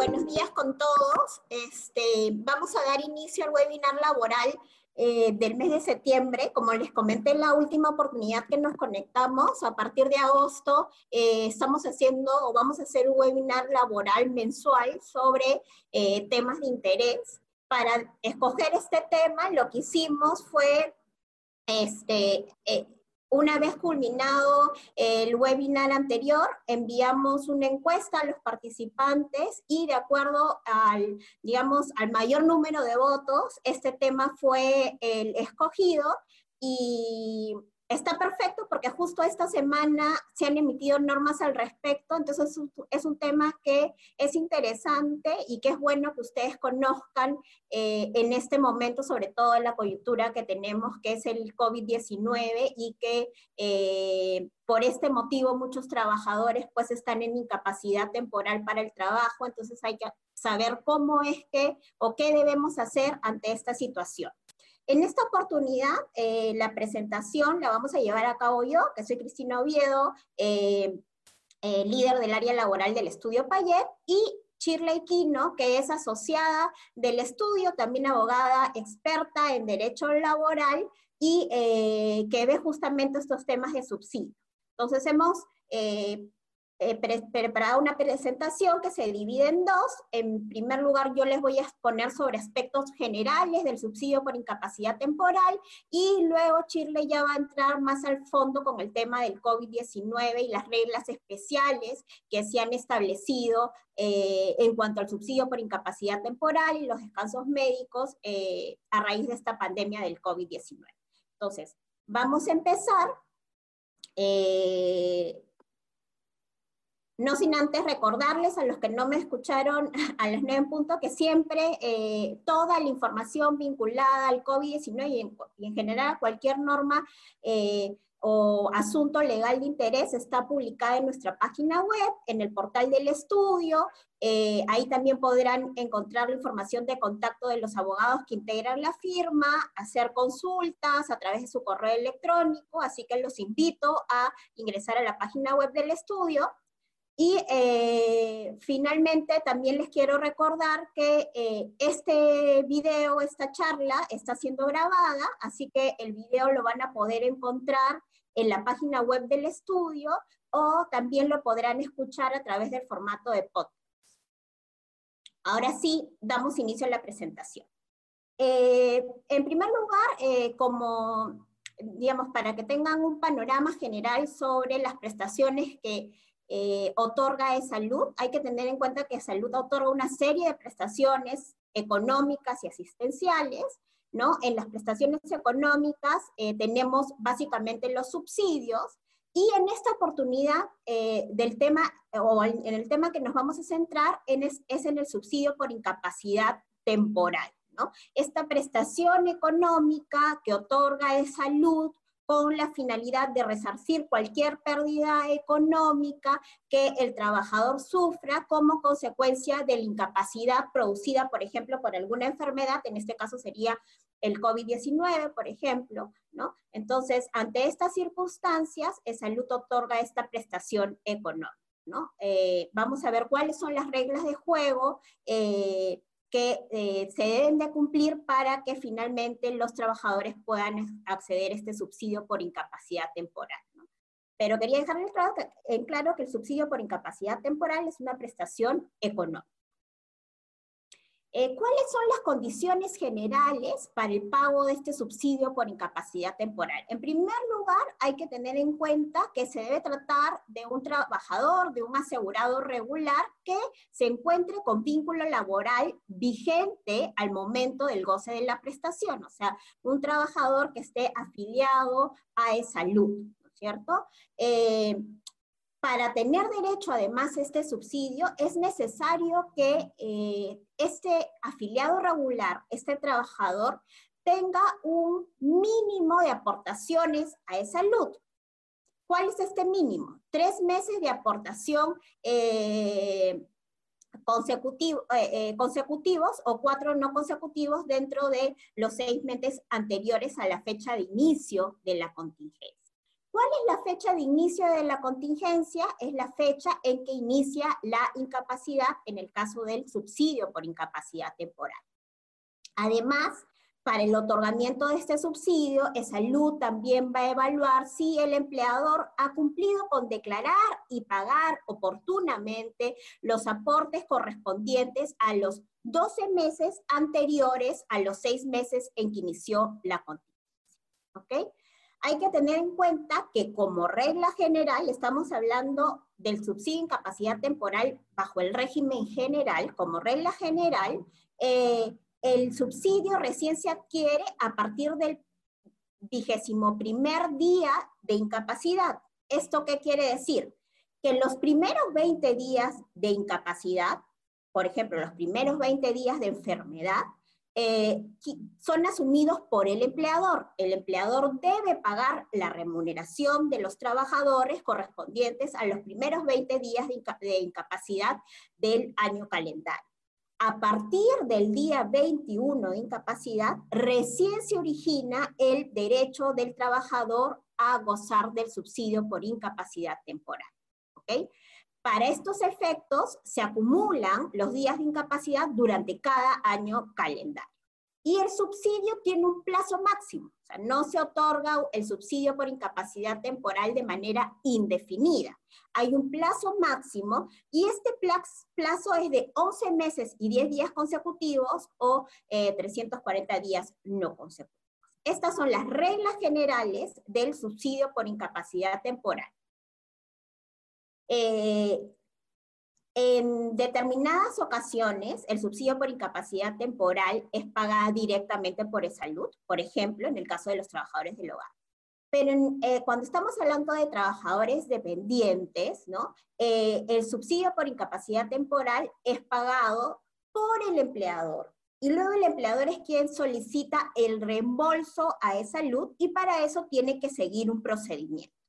buenos días con todos. Este, vamos a dar inicio al webinar laboral eh, del mes de septiembre. Como les comenté en la última oportunidad que nos conectamos, a partir de agosto eh, estamos haciendo o vamos a hacer un webinar laboral mensual sobre eh, temas de interés. Para escoger este tema, lo que hicimos fue este, una vez culminado el webinar anterior, enviamos una encuesta a los participantes y de acuerdo al, digamos, al mayor número de votos, este tema fue el escogido y está perfecto porque justo esta semana se han emitido normas al respecto, entonces es un, tema que es interesante y que es bueno que ustedes conozcan eh, en este momento, sobre todo en la coyuntura que tenemos, que es el COVID-19 y que eh, por este motivo muchos trabajadores pues están en incapacidad temporal para el trabajo, entonces hay que saber cómo es que o qué debemos hacer ante esta situación. En esta oportunidad, eh, la presentación la vamos a llevar a cabo yo, que soy Cristina Oviedo, eh, eh, líder del área laboral del estudio Payet, y Shirley Quino, que es asociada del estudio, también abogada experta en derecho laboral y que ve justamente estos temas de subsidio. Entonces hemos eh, preparado una presentación que se divide en dos. En primer lugar, yo les voy a exponer sobre aspectos generales del subsidio por incapacidad temporal y luego Chirle ya va a entrar más al fondo con el tema del COVID-19 y las reglas especiales que se han establecido eh, en cuanto al subsidio por incapacidad temporal y los descansos médicos eh, a raíz de esta pandemia del COVID-19. Entonces, vamos a empezar. Eh, no sin antes recordarles a los que no me escucharon a las 9 en punto que siempre eh, toda la información vinculada al COVID-19 y, en general cualquier norma eh, o asunto legal de interés está publicada en nuestra página web, en el portal del estudio. Eh, ahí también podrán encontrar la información de contacto de los abogados que integran la firma, hacer consultas a través de su correo electrónico, así que los invito a ingresar a la página web del estudio y eh, finalmente también les quiero recordar que eh, este video, esta charla está siendo grabada, así que el video lo van a poder encontrar en la página web del estudio o también lo podrán escuchar a través del formato de podcast. Ahora sí, damos inicio a la presentación. Eh, en primer lugar, como, digamos, para que tengan un panorama general sobre las prestaciones que eh, otorga de salud, hay que tener en cuenta que salud otorga una serie de prestaciones económicas y asistenciales, ¿no? En las prestaciones económicas eh, tenemos básicamente los subsidios y en esta oportunidad eh, del tema, o en el tema que nos vamos a centrar en es, es en el subsidio por incapacidad temporal, ¿no? Esta prestación económica que otorga de salud con la finalidad de resarcir cualquier pérdida económica que el trabajador sufra como consecuencia de la incapacidad producida, por ejemplo, por alguna enfermedad, en este caso sería el COVID-19, por ejemplo, ¿no? Entonces, ante estas circunstancias, el salud otorga esta prestación económica, ¿no? Eh, vamos a ver cuáles son las reglas de juego eh, que eh, se deben de cumplir para que finalmente los trabajadores puedan acceder a este subsidio por incapacidad temporal. Pero quería dejar en claro que el subsidio por incapacidad temporal es una prestación económica. Eh, ¿Cuáles son las condiciones generales para el pago de este subsidio por incapacidad temporal? En primer lugar, hay que tener en cuenta que se debe tratar de un trabajador, de un asegurado regular que se encuentre con vínculo laboral vigente al momento del goce de la prestación, o sea, un trabajador que esté afiliado a e-salud, ¿no es cierto? Eh, para tener derecho además a este subsidio, es necesario que eh, este afiliado regular, este trabajador, tenga un mínimo de aportaciones a esa salud. ¿Cuál es este mínimo? Tres meses de aportación eh, eh, consecutivos o cuatro no consecutivos dentro de los seis meses anteriores a la fecha de inicio de la contingencia. ¿Cuál es la fecha de inicio de la contingencia? Es la fecha en que inicia la incapacidad en el caso del subsidio por incapacidad temporal. Además, para el otorgamiento de este subsidio, salud también va a evaluar si el empleador ha cumplido con declarar y pagar oportunamente los aportes correspondientes a los 12 meses anteriores a los 6 meses en que inició la contingencia. ¿Ok? Hay que tener en cuenta que como regla general, estamos hablando del subsidio incapacidad temporal bajo el régimen general, como regla general, eh, el subsidio recién se adquiere a partir del vigésimo primer día de incapacidad. ¿Esto qué quiere decir? Que los primeros 20 días de incapacidad, por ejemplo, los primeros 20 días de enfermedad, eh, son asumidos por el empleador. El empleador debe pagar la remuneración de los trabajadores correspondientes a los primeros 20 días de incapacidad del año calendario a partir del día 21 de incapacidad, recién se origina el derecho del trabajador a gozar del subsidio por incapacidad temporal. ¿okay? Para estos efectos, se acumulan los días de incapacidad durante cada año calendario. Y el subsidio tiene un plazo máximo, o sea, no se otorga el subsidio por incapacidad temporal de manera indefinida. Hay un plazo máximo y este plazo es de 11 meses y 10 días consecutivos o 340 eh, días no consecutivos. Estas son las reglas generales del subsidio por incapacidad temporal. Eh, en determinadas ocasiones, el subsidio por incapacidad temporal es pagado directamente por salud, por ejemplo, en el caso de los trabajadores del hogar. Pero eh, cuando estamos hablando de trabajadores dependientes, ¿no? Eh, el subsidio por incapacidad temporal es pagado por el empleador. Y luego el empleador es quien solicita el reembolso a esa salud y para eso tiene que seguir un procedimiento.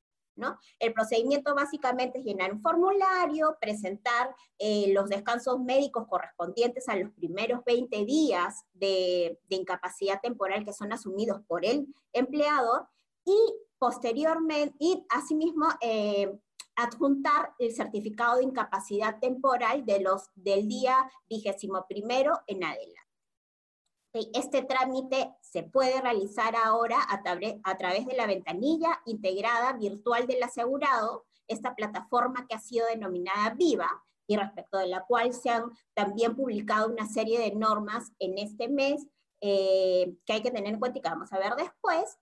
El procedimiento básicamente es llenar un formulario, presentar eh, los descansos médicos correspondientes a los primeros 20 días de, incapacidad temporal que son asumidos por el empleador y posteriormente, y asimismo, eh, adjuntar el certificado de incapacidad temporal del día vigésimo primero en adelante. Este trámite se puede realizar ahora a, través de la ventanilla integrada virtual del asegurado, esta plataforma que ha sido denominada Viva y respecto de la cual se han también publicado una serie de normas en este mes eh, que hay que tener en cuenta y que vamos a ver después,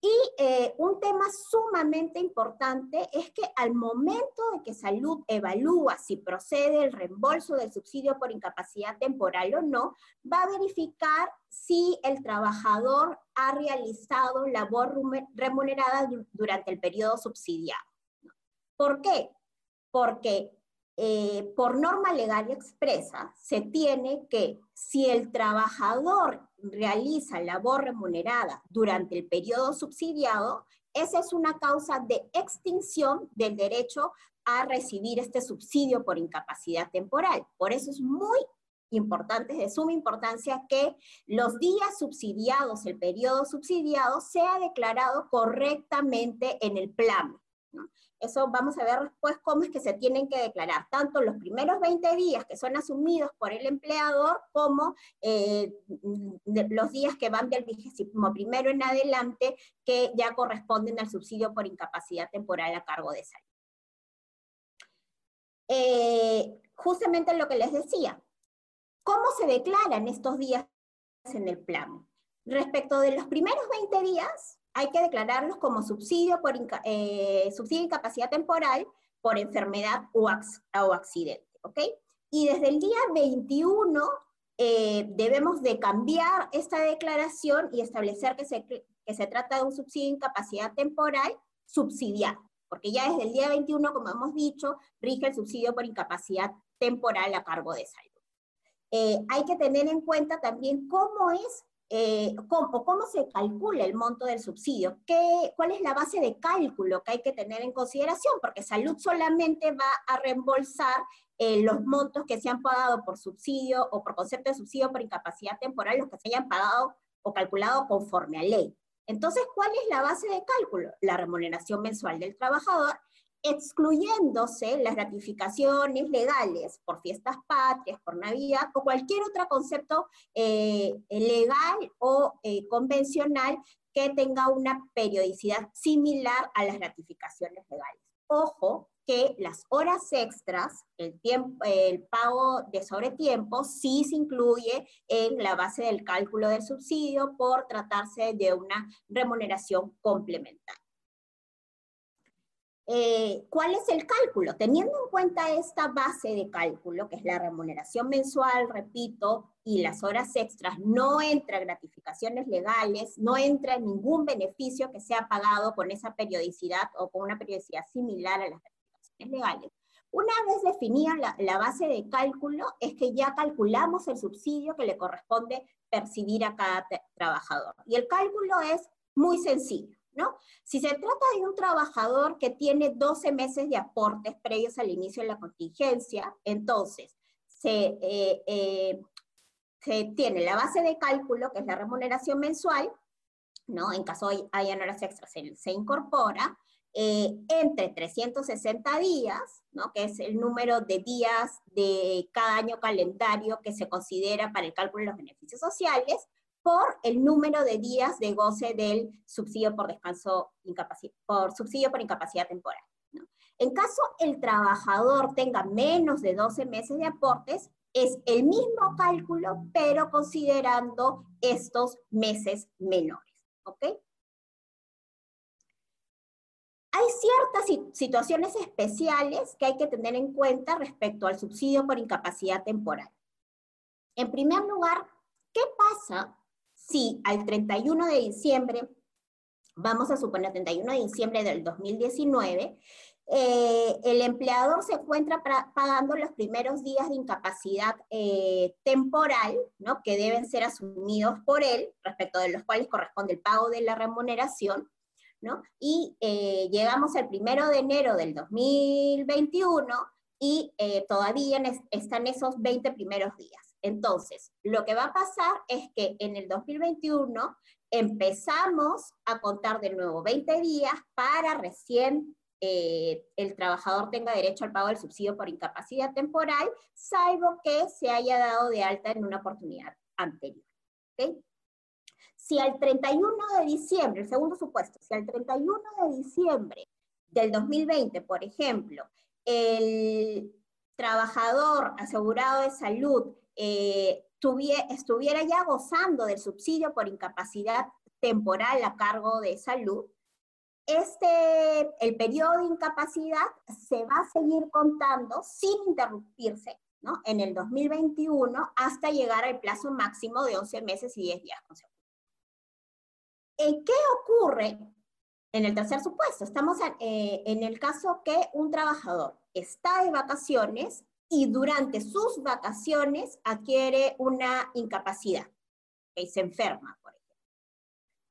y eh, un tema sumamente importante es que al momento de que salud evalúa si procede el reembolso del subsidio por incapacidad temporal o no, va a verificar si el trabajador ha realizado labor remunerada durante el periodo subsidiado. ¿Por qué? Porque eh, por norma legal expresa, se tiene que, si el trabajador realiza labor remunerada durante el periodo subsidiado, esa es una causa de extinción del derecho a recibir este subsidio por incapacidad temporal. Por eso es muy importante, es de suma importancia que los días subsidiados, el periodo subsidiado, sea declarado correctamente en el plan. Eso vamos a ver después cómo es que se tienen que declarar, tanto los primeros 20 días que son asumidos por el empleador, como eh, los días que van del vigésimo primero en adelante, que ya corresponden al subsidio por incapacidad temporal a cargo de salud. Eh, justamente lo que les decía, ¿cómo se declaran estos días en el plan? Respecto de los primeros 20 días, hay que declararlos como subsidio por eh, subsidio de incapacidad temporal por enfermedad o, accidente, ¿ok? Y desde el día 21 eh, debemos de cambiar esta declaración y establecer que se, que se trata de un subsidio de incapacidad temporal subsidiado, porque ya desde el día 21, como hemos dicho, rige el subsidio por incapacidad temporal a cargo de salud. Eh, hay que tener en cuenta también cómo es eh, cómo, se calcula el monto del subsidio, ¿Qué, cuál es la base de cálculo que hay que tener en consideración, porque salud solamente va a reembolsar eh, los montos que se han pagado por subsidio o por concepto de subsidio por incapacidad temporal, los que se hayan pagado o calculado conforme a ley. Entonces, ¿cuál es la base de cálculo? La remuneración mensual del trabajador, excluyéndose las gratificaciones legales por fiestas patrias, por Navidad o cualquier otro concepto eh, legal o eh, convencional que tenga una periodicidad similar a las gratificaciones legales. Ojo que las horas extras, el pago de sobretiempo, sí se incluye en la base del cálculo del subsidio por tratarse de una remuneración complementaria. Eh, ¿Cuál es el cálculo? Teniendo en cuenta esta base de cálculo, que es la remuneración mensual, repito, y las horas extras, no entra gratificaciones legales, no entra ningún beneficio que sea pagado con esa periodicidad o con una periodicidad similar a las gratificaciones legales. Una vez definida la, la base de cálculo, es que ya calculamos el subsidio que le corresponde percibir a cada trabajador. Y el cálculo es muy sencillo. Si se trata de un trabajador que tiene 12 meses de aportes previos al inicio de la contingencia, entonces se, eh, eh, se tiene la base de cálculo, que es la remuneración mensual, ¿no? En caso haya horas extras, se, incorpora, eh, entre 360 días, ¿no? que es el número de días de cada año calendario que se considera para el cálculo de los beneficios sociales, por el número de días de goce del subsidio por descanso, por subsidio por incapacidad temporal. En caso el trabajador tenga menos de 12 meses de aportes, es el mismo cálculo, pero considerando estos meses menores. ¿Ok? Hay ciertas situaciones especiales que hay que tener en cuenta respecto al subsidio por incapacidad temporal. En primer lugar, ¿qué pasa si al 31 de diciembre, vamos a suponer 31 de diciembre del 2019, eh, el empleador se encuentra pagando los primeros días de incapacidad eh, temporal, ¿no? que deben ser asumidos por él, respecto de los cuales corresponde el pago de la remuneración, ¿no? y eh, llegamos al primero de enero del 2021 y todavía están esos 20 primeros días. Entonces, lo que va a pasar es que en el 2021 empezamos a contar de nuevo 20 días para recién eh, el trabajador tenga derecho al pago del subsidio por incapacidad temporal, salvo que se haya dado de alta en una oportunidad anterior. Si al 31 de diciembre, el segundo supuesto, si al 31 de diciembre del 2020, por ejemplo, el trabajador asegurado de salud eh, estuviera ya gozando del subsidio por incapacidad temporal a cargo de salud, este, el periodo de incapacidad se va a seguir contando sin interrumpirse en el 2021 hasta llegar al plazo máximo de 11 meses y 10 días consecutivos. ¿Qué ocurre en el tercer supuesto? Estamos eh, en el caso que un trabajador está de vacaciones y durante sus vacaciones adquiere una incapacidad, que se enferma, por ejemplo.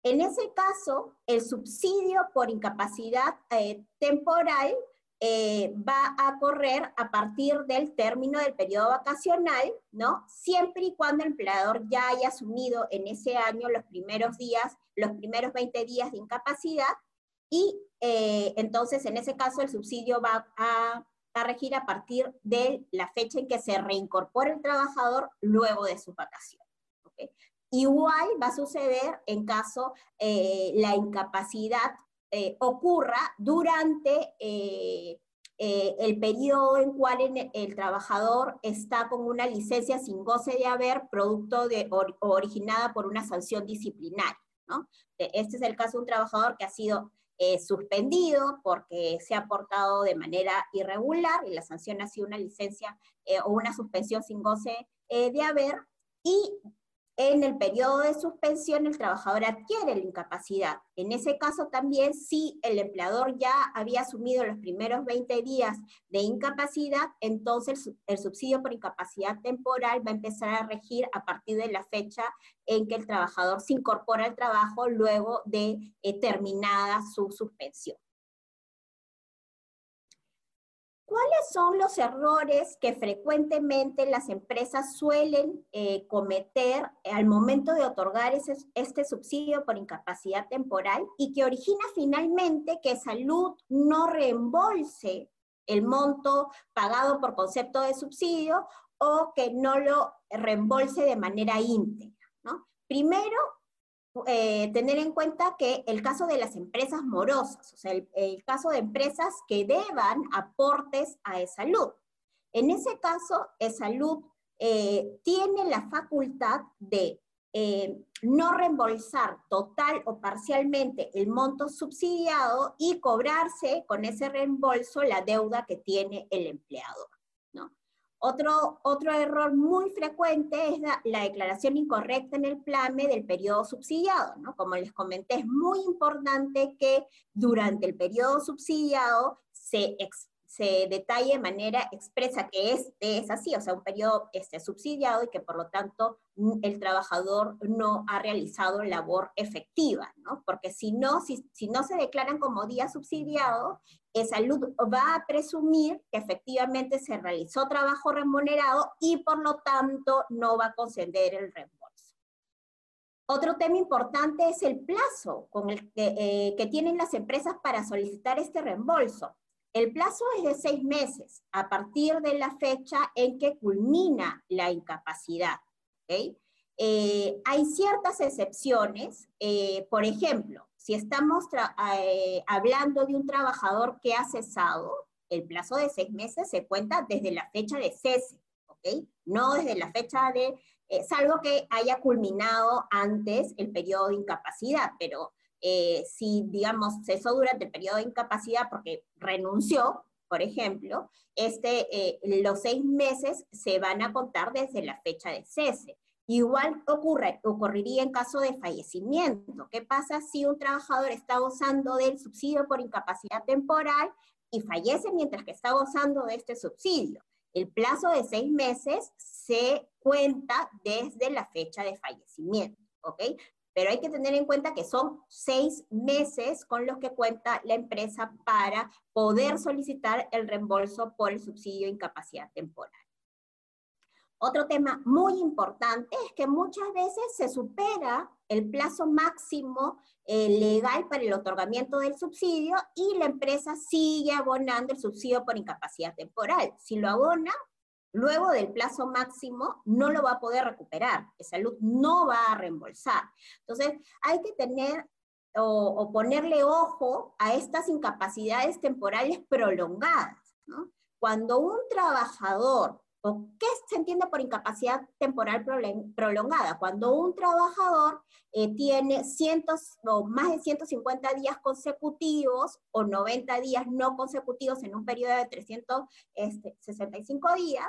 En ese caso, el subsidio por incapacidad eh, temporal eh, va a correr a partir del término del periodo vacacional, ¿no? Siempre y cuando el empleador ya haya asumido en ese año los primeros días, los primeros 20 días de incapacidad, y eh, entonces en ese caso el subsidio va a a regir a partir de la fecha en que se reincorpora el trabajador luego de su vacación. Igual va a suceder en caso eh, la incapacidad eh, ocurra durante eh, el periodo en cual el, trabajador está con una licencia sin goce de haber, producto de, originada por una sanción disciplinaria. Este es el caso de un trabajador que ha sido eh, suspendido porque se ha portado de manera irregular y la sanción ha sido una licencia eh, o una suspensión sin goce eh, de haber y en el periodo de suspensión el trabajador adquiere la incapacidad. En ese caso también, si el empleador ya había asumido los primeros 20 días de incapacidad, entonces el subsidio por incapacidad temporal va a empezar a regir a partir de la fecha en que el trabajador se incorpora al trabajo luego de eh, terminada su suspensión. ¿Cuáles son los errores que frecuentemente las empresas suelen eh, cometer al momento de otorgar este subsidio por incapacidad temporal y que origina finalmente que salud no reembolse el monto pagado por concepto de subsidio o que no lo reembolse de manera íntegra? Primero, eh, tener en cuenta que el caso de las empresas morosas, o sea, el, caso de empresas que deban aportes a salud. En ese caso, salud eh, tiene la facultad de eh, no reembolsar total o parcialmente el monto subsidiado y cobrarse con ese reembolso la deuda que tiene el empleador. Otro, otro error muy frecuente es la, declaración incorrecta en el PLAME del periodo subsidiado. ¿no? Como les comenté, es muy importante que durante el periodo subsidiado se, se detalle de manera expresa que es, es así, o sea, un periodo este, subsidiado y que por lo tanto el trabajador no ha realizado labor efectiva, ¿no? Porque si no, si, si no se declaran como día subsidiado, salud va a presumir que efectivamente se realizó trabajo remunerado y por lo tanto no va a conceder el reembolso. Otro tema importante es el plazo con el que, eh, que tienen las empresas para solicitar este reembolso. El plazo es de seis meses a partir de la fecha en que culmina la incapacidad. Eh, hay ciertas excepciones, eh, por ejemplo, si estamos eh, hablando de un trabajador que ha cesado, el plazo de seis meses se cuenta desde la fecha de cese. No desde la fecha de, eh, salvo que haya culminado antes el periodo de incapacidad, pero eh, si, digamos, cesó durante el periodo de incapacidad porque renunció, por ejemplo, este, los seis meses se van a contar desde la fecha de cese. Igual ocurre, ocurriría en caso de fallecimiento. ¿Qué pasa si un trabajador está gozando del subsidio por incapacidad temporal y fallece mientras que está gozando de este subsidio? El plazo de seis meses se cuenta desde la fecha de fallecimiento, ¿ok? Pero hay que tener en cuenta que son seis meses con los que cuenta la empresa para poder solicitar el reembolso por el subsidio de incapacidad temporal. Otro tema muy importante es que muchas veces se supera el plazo máximo eh, legal para el otorgamiento del subsidio y la empresa sigue abonando el subsidio por incapacidad temporal. Si lo abona, luego del plazo máximo no lo va a poder recuperar, salud no va a reembolsar. Entonces, hay que tener o, o ponerle ojo a estas incapacidades temporales prolongadas. ¿no? Cuando un trabajador ¿Qué se entiende por incapacidad temporal prolongada? Cuando un trabajador eh, tiene cientos o más de 150 días consecutivos o 90 días no consecutivos en un periodo de 365 este, días,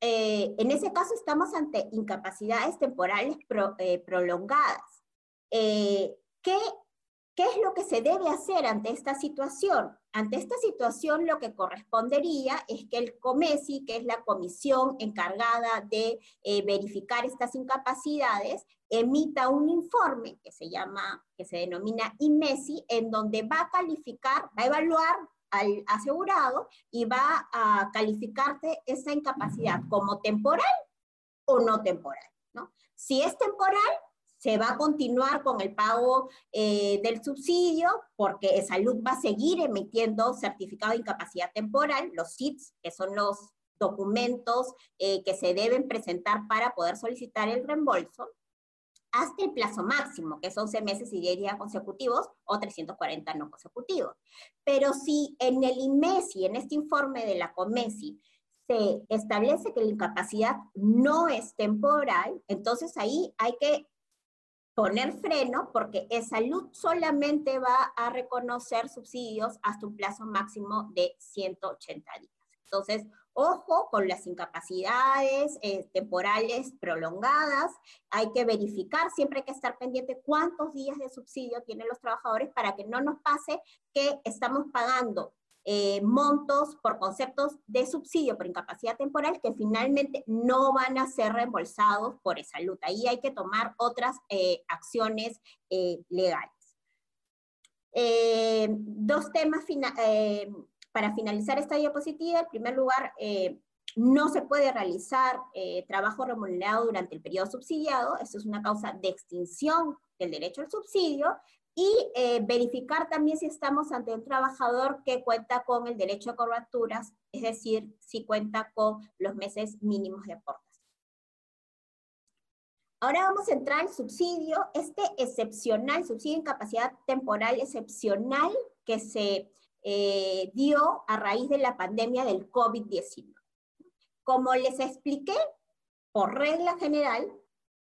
eh, en ese caso estamos ante incapacidades temporales eh, prolongadas. ¿qué, ¿Qué es lo que se debe hacer ante esta situación? Ante esta situación lo que correspondería es que el COMESI, que es la comisión encargada de eh, verificar estas incapacidades, emita un informe que se llama, que se denomina IMESI, en donde va a calificar, va a evaluar al asegurado y va a calificarte esa incapacidad como temporal o no temporal. ¿no? Si es temporal, se va a continuar con el pago eh, del subsidio porque Salud va a seguir emitiendo certificado de incapacidad temporal, los SITs, que son los documentos eh, que se deben presentar para poder solicitar el reembolso, hasta el plazo máximo, que es 11 meses y 10 días consecutivos o 340 no consecutivos. Pero si en el IMESI, en este informe de la COMESI, se establece que la incapacidad no es temporal, entonces ahí hay que poner freno porque salud solamente va a reconocer subsidios hasta un plazo máximo de 180 días. Entonces, ojo con las incapacidades eh, temporales prolongadas, hay que verificar, siempre hay que estar pendiente cuántos días de subsidio tienen los trabajadores para que no nos pase que estamos pagando eh, montos por conceptos de subsidio por incapacidad temporal que finalmente no van a ser reembolsados por esa salud. Ahí hay que tomar otras eh, acciones legales. dos temas para finalizar esta diapositiva, en primer lugar, eh, no se puede realizar eh, trabajo remunerado durante el periodo subsidiado, esto es una causa de extinción del derecho al subsidio, y eh, verificar también si estamos ante un trabajador que cuenta con el derecho a coberturas, es decir, si cuenta con los meses mínimos de aportes. Ahora vamos a entrar al subsidio, este excepcional, subsidio de incapacidad temporal excepcional que se eh, dio a raíz de la pandemia del COVID-19. Como les expliqué, por regla general,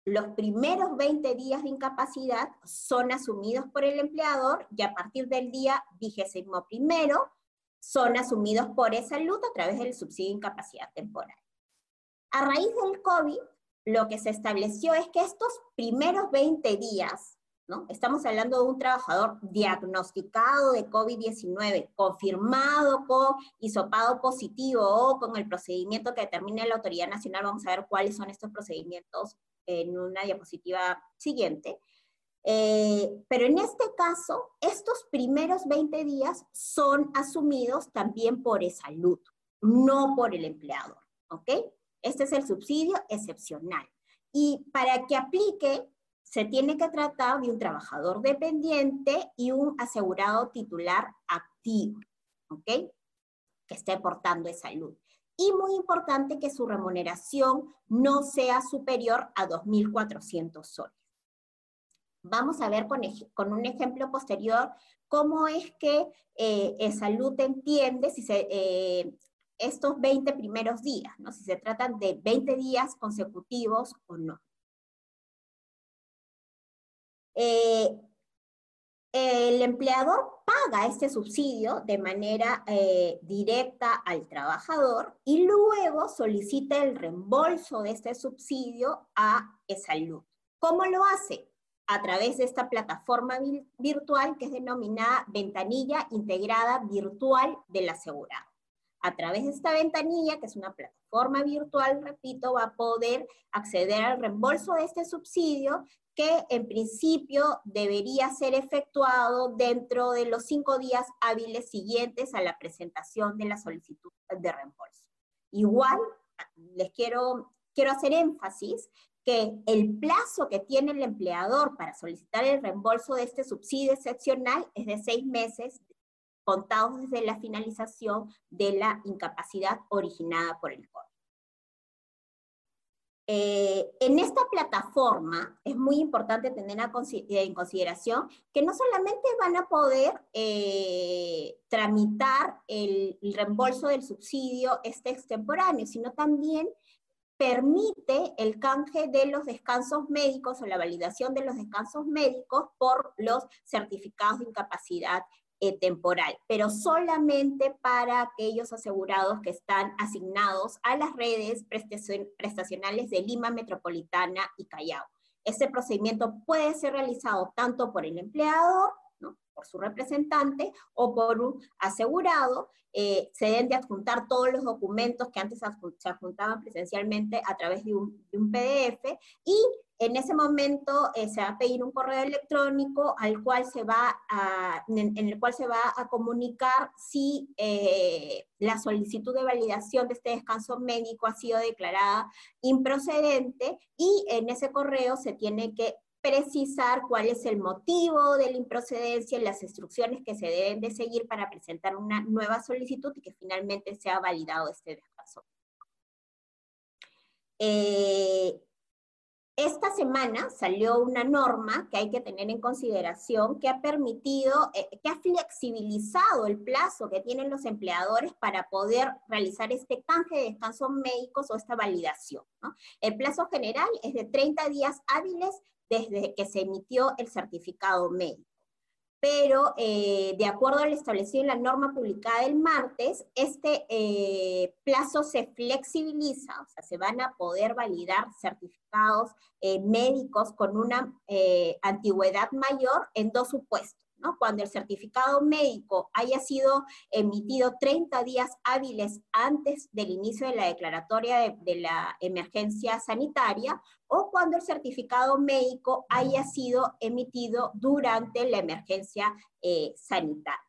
los primeros 20 días de incapacidad son asumidos por el empleador y a partir del día vigésimo primero son asumidos por esa salud a través del subsidio de incapacidad temporal. A raíz del COVID, lo que se estableció es que estos primeros 20 días, ¿no? estamos hablando de un trabajador diagnosticado de COVID-19, confirmado con hisopado positivo o con el procedimiento que determine la autoridad nacional, vamos a ver cuáles son estos procedimientos en una diapositiva siguiente. Eh, pero en este caso, estos primeros 20 días son asumidos también por salud, no por el empleador, ¿ok? Este es el subsidio excepcional. Y para que aplique, se tiene que tratar de un trabajador dependiente y un asegurado titular activo, ¿ok? Que esté aportando de salud y muy importante que su remuneración no sea superior a 2.400 soles. Vamos a ver con, un ejemplo posterior cómo es que eh, Salud entiende si se, eh, estos 20 primeros días, ¿no? si se tratan de 20 días consecutivos o no. Eh, el empleador paga este subsidio de manera eh, directa al trabajador y luego solicita el reembolso de este subsidio a salud. ¿Cómo lo hace? A través de esta plataforma virtual que es denominada ventanilla integrada virtual del asegurado. A través de esta ventanilla, que es una plataforma virtual, repito, va a poder acceder al reembolso de este subsidio que en principio debería ser efectuado dentro de los cinco días hábiles siguientes a la presentación de la solicitud de reembolso. Igual, les quiero, quiero hacer énfasis que el plazo que tiene el empleador para solicitar el reembolso de este subsidio excepcional es de seis meses contados desde la finalización de la incapacidad originada por el COVID. Eh, en esta plataforma es muy importante tener en consideración que no solamente van a poder eh, tramitar el, reembolso del subsidio este extemporáneo, sino también permite el canje de los descansos médicos o la validación de los descansos médicos por los certificados de incapacidad eh, temporal, pero solamente para aquellos asegurados que están asignados a las redes prestacionales de Lima Metropolitana y Callao. Este procedimiento puede ser realizado tanto por el empleador, por su representante o por un asegurado. Eh, se deben de adjuntar todos los documentos que antes se adjuntaban presencialmente a través de un, de un PDF y en ese momento eh, se va a pedir un correo electrónico al cual se va en, el cual se va a comunicar si eh, la solicitud de validación de este descanso médico ha sido declarada improcedente y en ese correo se tiene que precisar cuál es el motivo de la improcedencia y las instrucciones que se deben de seguir para presentar una nueva solicitud y que finalmente sea validado este descanso. Eh, esta semana salió una norma que hay que tener en consideración que ha permitido, eh, que ha flexibilizado el plazo que tienen los empleadores para poder realizar este canje de descansos médicos o esta validación. El plazo general es de 30 días hábiles desde que se emitió el certificado médico pero eh, de acuerdo al establecido en la norma publicada el martes, este eh, plazo se flexibiliza, o sea, se van a poder validar certificados eh, médicos con una antigüedad mayor en dos supuestos. Cuando el certificado médico haya sido emitido 30 días hábiles antes del inicio de la declaratoria de, la emergencia sanitaria o cuando el certificado médico haya sido emitido durante la emergencia eh, sanitaria.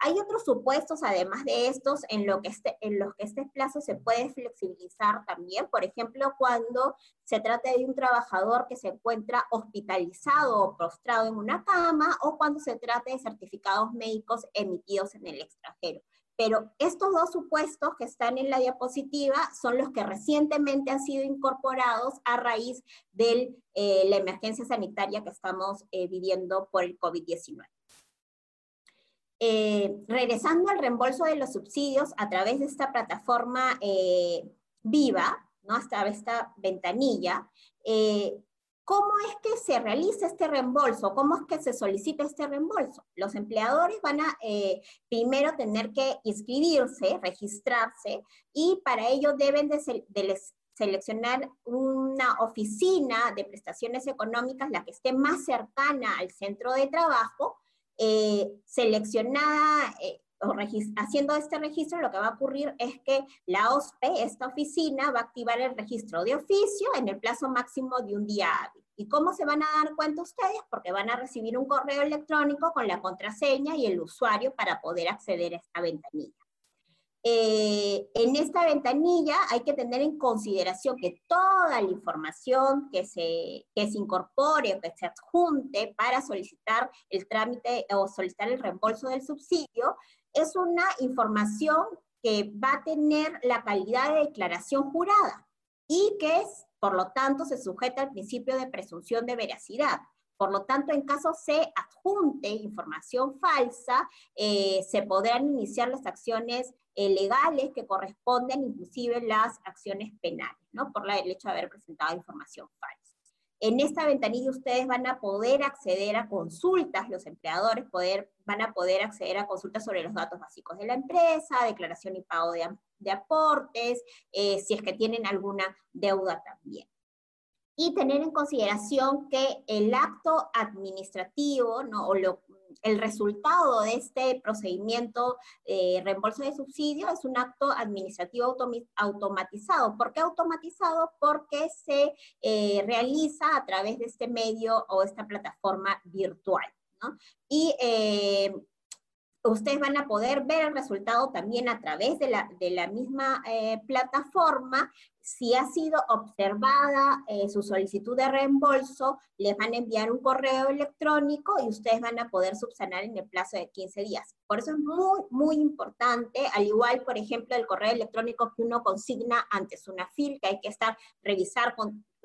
Hay otros supuestos, además de estos, en, lo que este, en los que este plazo se puede flexibilizar también. Por ejemplo, cuando se trata de un trabajador que se encuentra hospitalizado o prostrado en una cama, o cuando se trata de certificados médicos emitidos en el extranjero. Pero estos dos supuestos que están en la diapositiva son los que recientemente han sido incorporados a raíz de eh, la emergencia sanitaria que estamos eh, viviendo por el COVID-19. Eh, regresando al reembolso de los subsidios a través de esta plataforma eh, viva, ¿no? hasta esta ventanilla, eh, ¿cómo es que se realiza este reembolso? ¿Cómo es que se solicita este reembolso? Los empleadores van a primero tener que inscribirse, registrarse, y para ello deben de, seleccionar una oficina de prestaciones económicas, la que esté más cercana al centro de trabajo, eh, seleccionada eh, o haciendo este registro, lo que va a ocurrir es que la OSPE, esta oficina, va a activar el registro de oficio en el plazo máximo de un día hábil. ¿Y cómo se van a dar cuenta ustedes? Porque van a recibir un correo electrónico con la contraseña y el usuario para poder acceder a esta ventanilla. Eh, en esta ventanilla hay que tener en consideración que toda la información que se, que se incorpore o que se adjunte para solicitar el trámite o solicitar el reembolso del subsidio es una información que va a tener la calidad de declaración jurada y que es, por lo tanto, se sujeta al principio de presunción de veracidad. Por lo tanto, en caso se adjunte información falsa, eh, se podrán iniciar las acciones eh, legales que corresponden, inclusive las acciones penales, ¿no? Por el hecho de haber presentado información falsa. En esta ventanilla ustedes van a poder acceder a consultas, los empleadores poder, van a poder acceder a consultas sobre los datos básicos de la empresa, declaración y pago de, aportes, eh, si es que tienen alguna deuda también y tener en consideración que el acto administrativo ¿no? o lo, el resultado de este procedimiento de reembolso de subsidio es un acto administrativo automatizado. ¿Por qué automatizado? Porque se eh, realiza a través de este medio o esta plataforma virtual. ¿no? Y eh, ustedes van a poder ver el resultado también a través de la, misma eh, plataforma si ha sido observada eh, su solicitud de reembolso, les van a enviar un correo electrónico y ustedes van a poder subsanar en el plazo de 15 días. Por eso es muy, muy importante, al igual, por ejemplo, el correo electrónico que uno consigna antes una FIL, que hay que estar, revisar,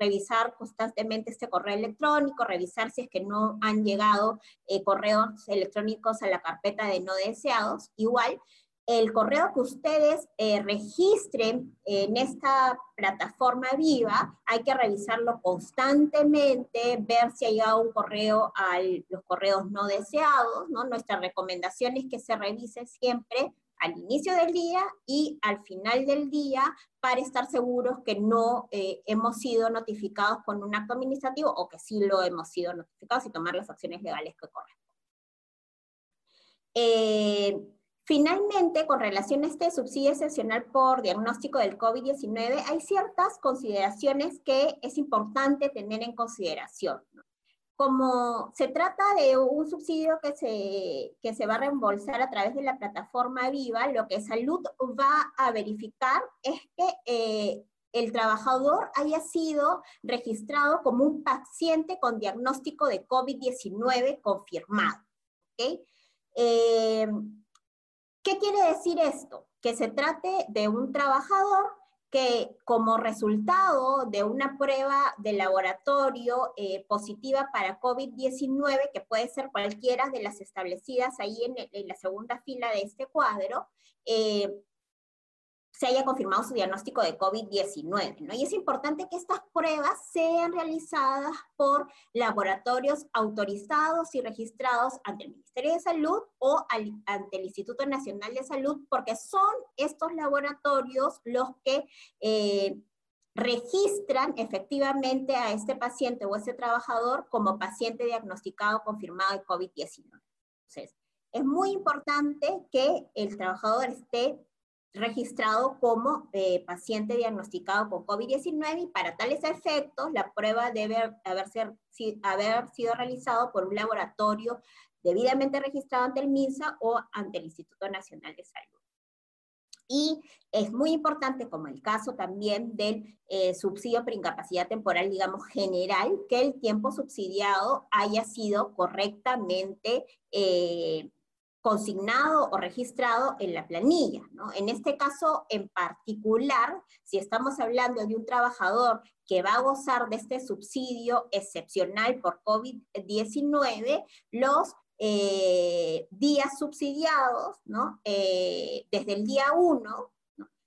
revisar constantemente este correo electrónico, revisar si es que no han llegado eh, correos electrónicos a la carpeta de no deseados. Igual, el correo que ustedes eh, registren en esta plataforma viva, hay que revisarlo constantemente, ver si ha llegado un correo a los correos no deseados, ¿no? Nuestra recomendación es que se revise siempre al inicio del día y al final del día para estar seguros que no eh, hemos sido notificados con un acto administrativo o que sí lo hemos sido notificados y tomar las acciones legales que corresponden. Eh, Finalmente, con relación a este subsidio excepcional por diagnóstico del COVID-19, hay ciertas consideraciones que es importante tener en consideración. Como se trata de un subsidio que se, que se va a reembolsar a través de la plataforma Viva, lo que Salud va a verificar es que eh, el trabajador haya sido registrado como un paciente con diagnóstico de COVID-19 confirmado. ¿okay? Eh, ¿Qué quiere decir esto? Que se trate de un trabajador que como resultado de una prueba de laboratorio eh, positiva para COVID-19, que puede ser cualquiera de las establecidas ahí en, la segunda fila de este cuadro, eh, se haya confirmado su diagnóstico de COVID-19. ¿no? Y es importante que estas pruebas sean realizadas por laboratorios autorizados y registrados ante el Ministerio de Salud o ante el Instituto Nacional de Salud, porque son estos laboratorios los que eh, registran efectivamente a este paciente o este trabajador como paciente diagnosticado confirmado de COVID-19. Entonces, es muy importante que el trabajador esté registrado como eh, paciente diagnosticado con COVID-19 y para tales efectos la prueba debe haber, sido realizado por un laboratorio debidamente registrado ante el MINSA o ante el Instituto Nacional de Salud. Y es muy importante, como el caso también del eh, subsidio por incapacidad temporal, digamos, general, que el tiempo subsidiado haya sido correctamente eh, consignado o registrado en la planilla. ¿no? En este caso en particular, si estamos hablando de un trabajador que va a gozar de este subsidio excepcional por COVID-19, los eh, días subsidiados, ¿no? Eh, desde el día 1,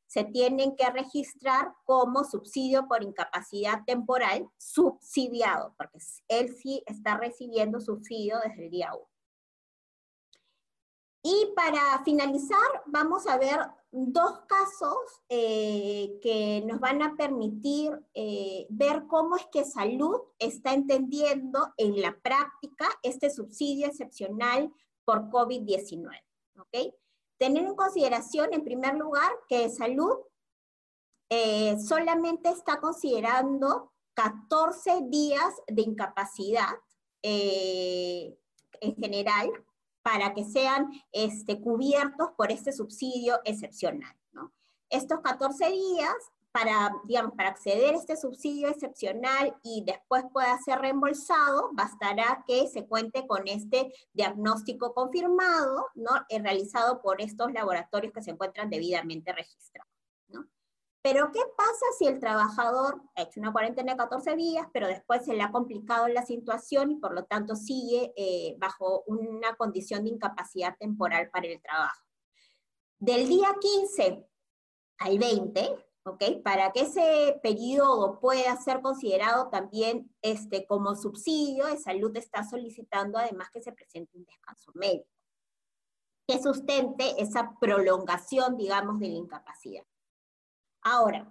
se tienen que registrar como subsidio por incapacidad temporal subsidiado, porque él sí está recibiendo subsidio desde el día 1. Y para finalizar, vamos a ver dos casos eh, que nos van a permitir eh, ver cómo es que salud está entendiendo en la práctica este subsidio excepcional por COVID-19. ¿okay? Tener en consideración, en primer lugar, que salud eh, solamente está considerando 14 días de incapacidad en general para que sean este, cubiertos por este subsidio excepcional. ¿no? Estos 14 días para, digamos, para acceder a este subsidio excepcional y después pueda ser reembolsado, bastará que se cuente con este diagnóstico confirmado, ¿no? Eh, realizado por estos laboratorios que se encuentran debidamente registrados. Pero ¿qué pasa si el trabajador ha hecho una cuarentena de 14 días, pero después se le ha complicado la situación y por lo tanto sigue eh, bajo una condición de incapacidad temporal para el trabajo? Del día 15 al 20, ¿ok? Para que ese periodo pueda ser considerado también este, como subsidio de salud, está solicitando además que se presente un descanso médico que sustente esa prolongación, digamos, de la incapacidad. Ahora,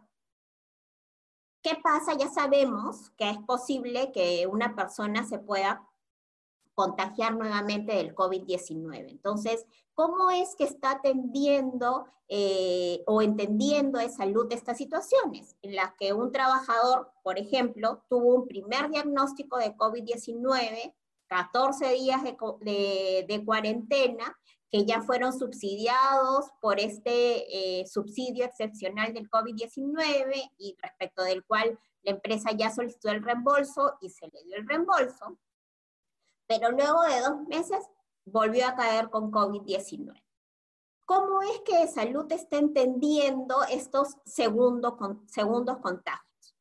¿qué pasa? Ya sabemos que es posible que una persona se pueda contagiar nuevamente del COVID-19. Entonces, ¿cómo es que está atendiendo eh, o entendiendo de salud estas situaciones en las que un trabajador, por ejemplo, tuvo un primer diagnóstico de COVID-19, 14 días de cuarentena, que ya fueron subsidiados por este eh, subsidio excepcional del COVID-19 y respecto del cual la empresa ya solicitó el reembolso y se le dio el reembolso, pero luego de dos meses volvió a caer con COVID-19. ¿Cómo es que salud está entendiendo estos segundos, segundos contagios?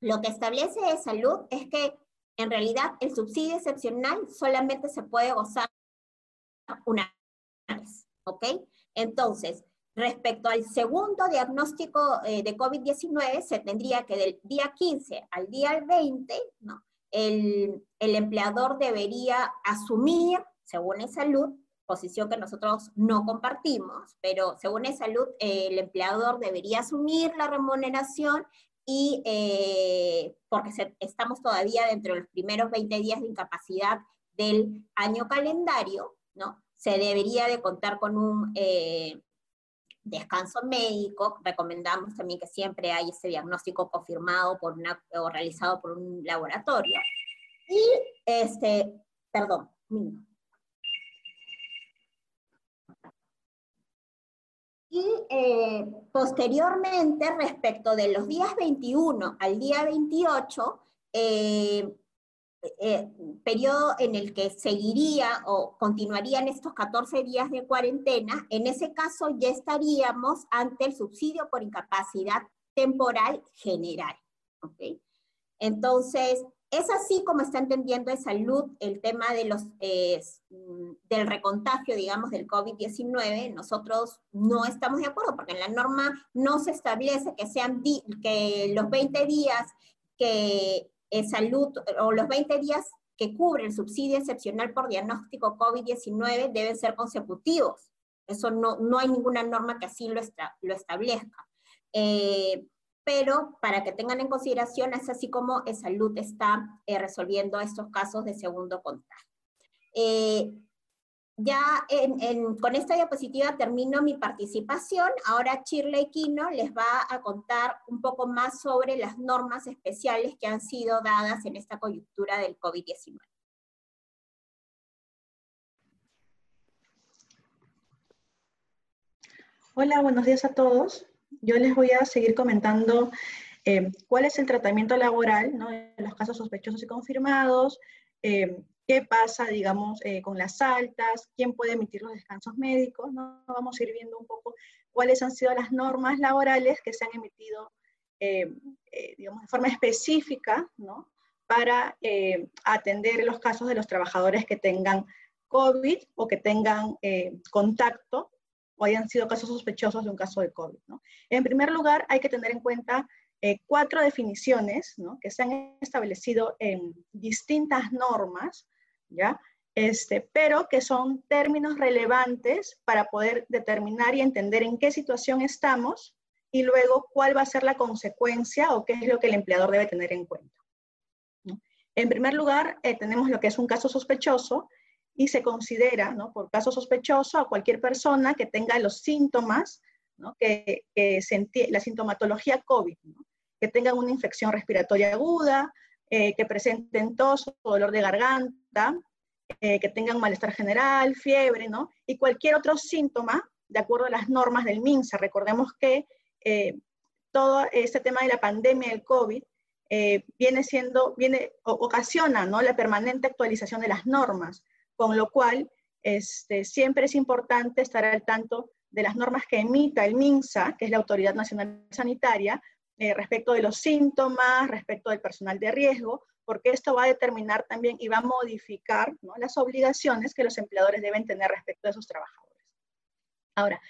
Lo que establece de salud es que en realidad el subsidio excepcional solamente se puede gozar una ¿ok? Entonces, respecto al segundo diagnóstico eh, de COVID-19, se tendría que del día 15 al día 20, ¿no? El, el empleador debería asumir, según el salud, posición que nosotros no compartimos, pero según el salud, el empleador debería asumir la remuneración y eh, porque estamos todavía dentro de los primeros 20 días de incapacidad del año calendario, ¿no? Se debería de contar con un eh, descanso médico. Recomendamos también que siempre hay ese diagnóstico confirmado por una, o realizado por un laboratorio. Y, este, perdón, Y eh, posteriormente, respecto de los días 21 al día 28, eh, eh, periodo en el que seguiría o continuarían estos 14 días de cuarentena, en ese caso ya estaríamos ante el subsidio por incapacidad temporal general. ¿okay? Entonces, es así como está entendiendo de salud el tema de los, del recontagio, digamos, del COVID-19. Nosotros no estamos de acuerdo porque en la norma no se establece que sean que los 20 días que salud o los 20 días que cubre el subsidio excepcional por diagnóstico COVID-19 deben ser consecutivos. Eso no, no hay ninguna norma que así lo, lo establezca. Eh, pero para que tengan en consideración, es así como salud está eh, resolviendo estos casos de segundo contagio. Eh, ya con esta diapositiva termino mi participación. Ahora Shirley Quino les va a contar un poco más sobre las normas especiales que han sido dadas en esta coyuntura del COVID-19. Hola, buenos días a todos. Yo les voy a seguir comentando eh, cuál es el tratamiento laboral ¿no? en los casos sospechosos y confirmados, eh, qué pasa, digamos, eh, con las altas, quién puede emitir los descansos médicos, ¿no? Vamos a ir viendo un poco cuáles han sido las normas laborales que se han emitido, digamos, de forma específica, ¿no? Para atender los casos de los trabajadores que tengan COVID o que tengan contacto o hayan sido casos sospechosos de un caso de COVID. En primer lugar, hay que tener en cuenta eh, cuatro definiciones ¿no? que se han establecido en distintas normas, ¿ya? Este, pero que son términos relevantes para poder determinar y entender en qué situación estamos y luego cuál va a ser la consecuencia o qué es lo que el empleador debe tener en cuenta. En primer lugar, eh, tenemos lo que es un caso sospechoso y se considera ¿no? por caso sospechoso a cualquier persona que tenga los síntomas, ¿no? que, que la sintomatología COVID, ¿no? que tengan una infección respiratoria aguda, eh, que presenten tos o dolor de garganta, eh, que tengan malestar general, fiebre, ¿no? Y cualquier otro síntoma, de acuerdo a las normas del MINSA. Recordemos que eh, todo este tema de la pandemia del COVID viene siendo, viene, ocasiona, ¿no? La permanente actualización de las normas, con lo cual este, siempre es importante estar al tanto de las normas que emita el MINSA, que es la Autoridad Nacional Sanitaria, eh, respecto de los síntomas, respecto del personal de riesgo, porque esto va a determinar también y va a modificar las obligaciones que los empleadores deben tener respecto de sus trabajadores. Ahora,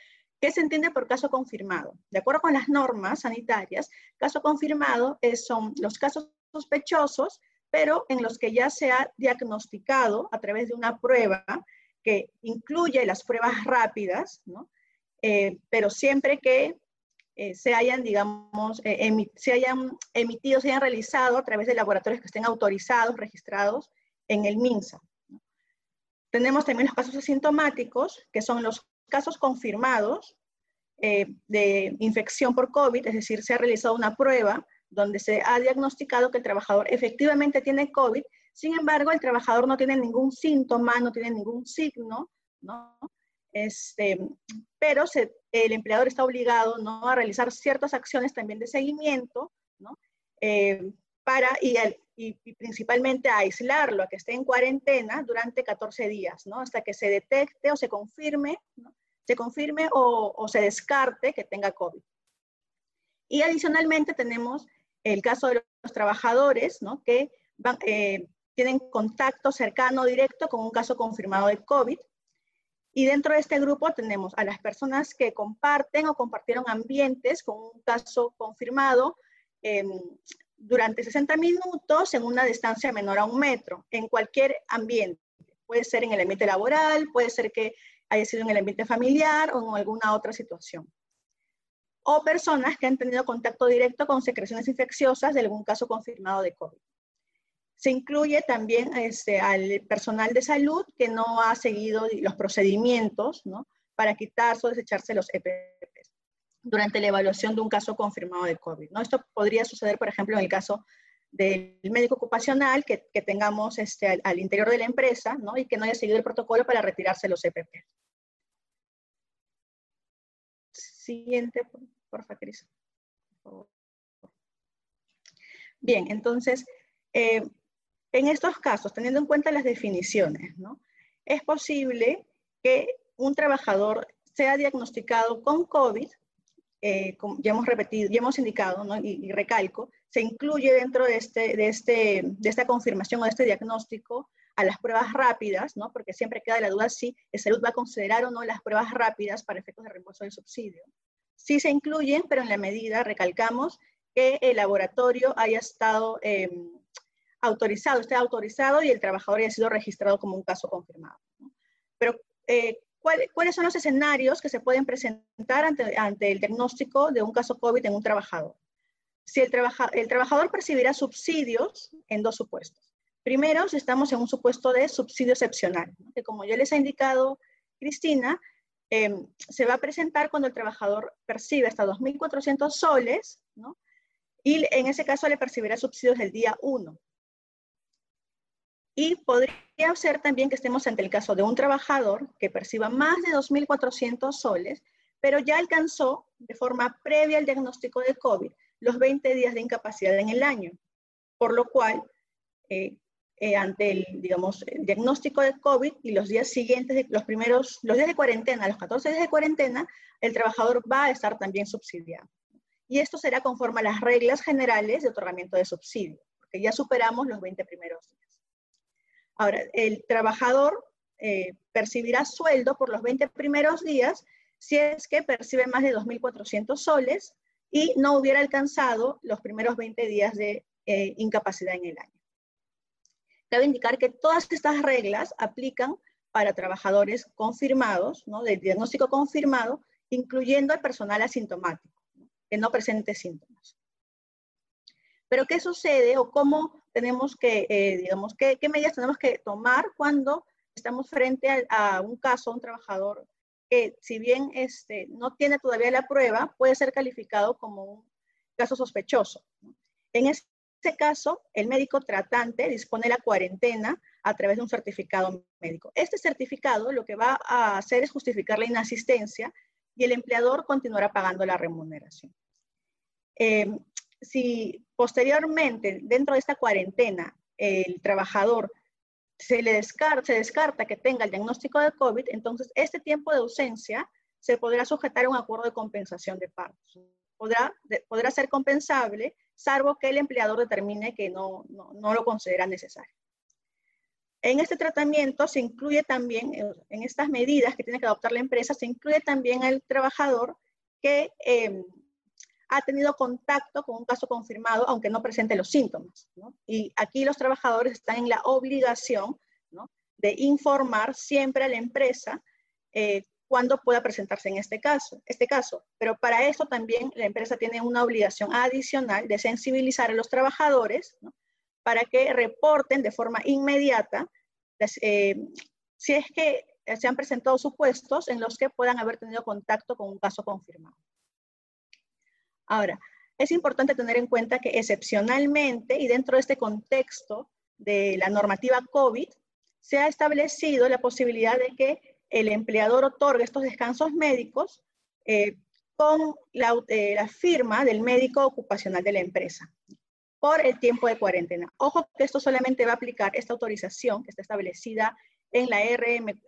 ¿qué se entiende por caso confirmado? De acuerdo con las normas sanitarias, caso confirmado son los casos sospechosos, pero en los que ya se ha diagnosticado a través de una prueba que incluye las pruebas rápidas. Eh, pero siempre que eh, se hayan, digamos, eh, se hayan emitido, se hayan realizado a través de laboratorios que estén autorizados, registrados en el MINSA. Tenemos también los casos asintomáticos, que son los casos confirmados eh, de infección por COVID, es decir, se ha realizado una prueba donde se ha diagnosticado que el trabajador efectivamente tiene COVID, sin embargo, el trabajador no tiene ningún síntoma, no tiene ningún signo, ¿no? Este, pero el empleador está obligado ¿no? a realizar ciertas acciones también de seguimiento, ¿no? Eh, para, y, y, principalmente a aislarlo, a que esté en cuarentena durante 14 días, ¿no? hasta que se detecte o se confirme, ¿no? se confirme o, o, se descarte que tenga COVID. Y adicionalmente tenemos el caso de los trabajadores ¿no? que van, eh, tienen contacto cercano directo con un caso confirmado de COVID y dentro de este grupo tenemos a las personas que comparten o compartieron ambientes con un caso confirmado em, durante 60 minutos en una distancia menor a un metro, en cualquier ambiente. Puede ser en el ambiente laboral, puede ser que haya sido en el ambiente familiar o en alguna otra situación. O personas que han tenido contacto directo con secreciones infecciosas de algún caso confirmado de COVID. Se incluye también este, al personal de salud que no ha seguido los procedimientos ¿no? para quitarse o desecharse los EPPs durante la evaluación de un caso confirmado de COVID. ¿no? Esto podría suceder, por ejemplo, en el caso del médico ocupacional que, tengamos este, al, interior de la empresa ¿no? y que no haya seguido el protocolo para retirarse los EPP. Siguiente, por, favor, Cris. Bien, entonces, eh, en estos casos, teniendo en cuenta las definiciones, ¿no? es posible que un trabajador sea diagnosticado con COVID, eh, ya hemos repetido, ya hemos indicado ¿no? y, recalco, se incluye dentro de, este, de, este, de esta confirmación o de este diagnóstico a las pruebas rápidas, ¿no? porque siempre queda la duda si el salud va a considerar o no las pruebas rápidas para efectos de reembolso del subsidio. Sí se incluyen, pero en la medida, recalcamos, que el laboratorio haya estado... Eh, autorizado, esté autorizado y el trabajador haya sido registrado como un caso confirmado. Pero, eh, ¿cuáles son los escenarios que se pueden presentar ante, ante, el diagnóstico de un caso COVID en un trabajador? Si el, el trabajador percibirá subsidios en dos supuestos. Primero, si estamos en un supuesto de subsidio excepcional, que como ya les ha indicado Cristina, em, se va a presentar cuando el trabajador percibe hasta 2.400 soles, ¿no? y en ese caso le percibirá subsidios el día 1. Y podría ser también que estemos ante el caso de un trabajador que perciba más de 2.400 soles, pero ya alcanzó de forma previa al diagnóstico de COVID los 20 días de incapacidad en el año, por lo cual, eh, eh, ante el, diagnóstico de COVID y los días siguientes, los primeros, los días de cuarentena, los 14 días de cuarentena, el trabajador va a estar también subsidiado. Y esto será conforme a las reglas generales de otorgamiento de subsidio, porque ya superamos los 20 primeros. Ahora, el trabajador eh, percibirá sueldo por los 20 primeros días si es que percibe más de 2.400 soles y no hubiera alcanzado los primeros 20 días de eh, incapacidad en el año. Cabe indicar que todas estas reglas aplican para trabajadores confirmados, ¿no? del diagnóstico confirmado, incluyendo al personal asintomático, que no presente síntomas. Pero ¿qué sucede o cómo tenemos que, eh, digamos, qué, medidas tenemos que tomar cuando estamos frente a, un caso, a un trabajador que si bien este, no tiene todavía la prueba, puede ser calificado como un caso sospechoso. En este caso, el médico tratante dispone la cuarentena a través de un certificado médico. Este certificado lo que va a hacer es justificar la inasistencia y el empleador continuará pagando la remuneración. Eh, si posteriormente, dentro de esta cuarentena, el trabajador se le descarta, se descarta que tenga el diagnóstico de COVID, entonces este tiempo de ausencia se podrá sujetar a un acuerdo de compensación de partos. Podrá, podrá ser compensable, salvo que el empleador determine que no, no, no lo considera necesario. En este tratamiento se incluye también, en estas medidas que tiene que adoptar la empresa, se incluye también al trabajador que eh, ha tenido contacto con un caso confirmado, aunque no presente los síntomas. Y aquí los trabajadores están en la obligación de informar siempre a la empresa eh, cuando pueda presentarse en este caso, este caso. Pero para eso también la empresa tiene una obligación adicional de sensibilizar a los trabajadores para que reporten de forma inmediata eh, si es que se han presentado supuestos en los que puedan haber tenido contacto con un caso confirmado. Ahora, es importante tener en cuenta que excepcionalmente y dentro de este contexto de la normativa COVID, se ha establecido la posibilidad de que el empleador otorgue estos descansos médicos eh, con eh, la, firma del médico ocupacional de la empresa por el tiempo de cuarentena. Ojo que esto solamente va a aplicar esta autorización que está establecida en la RM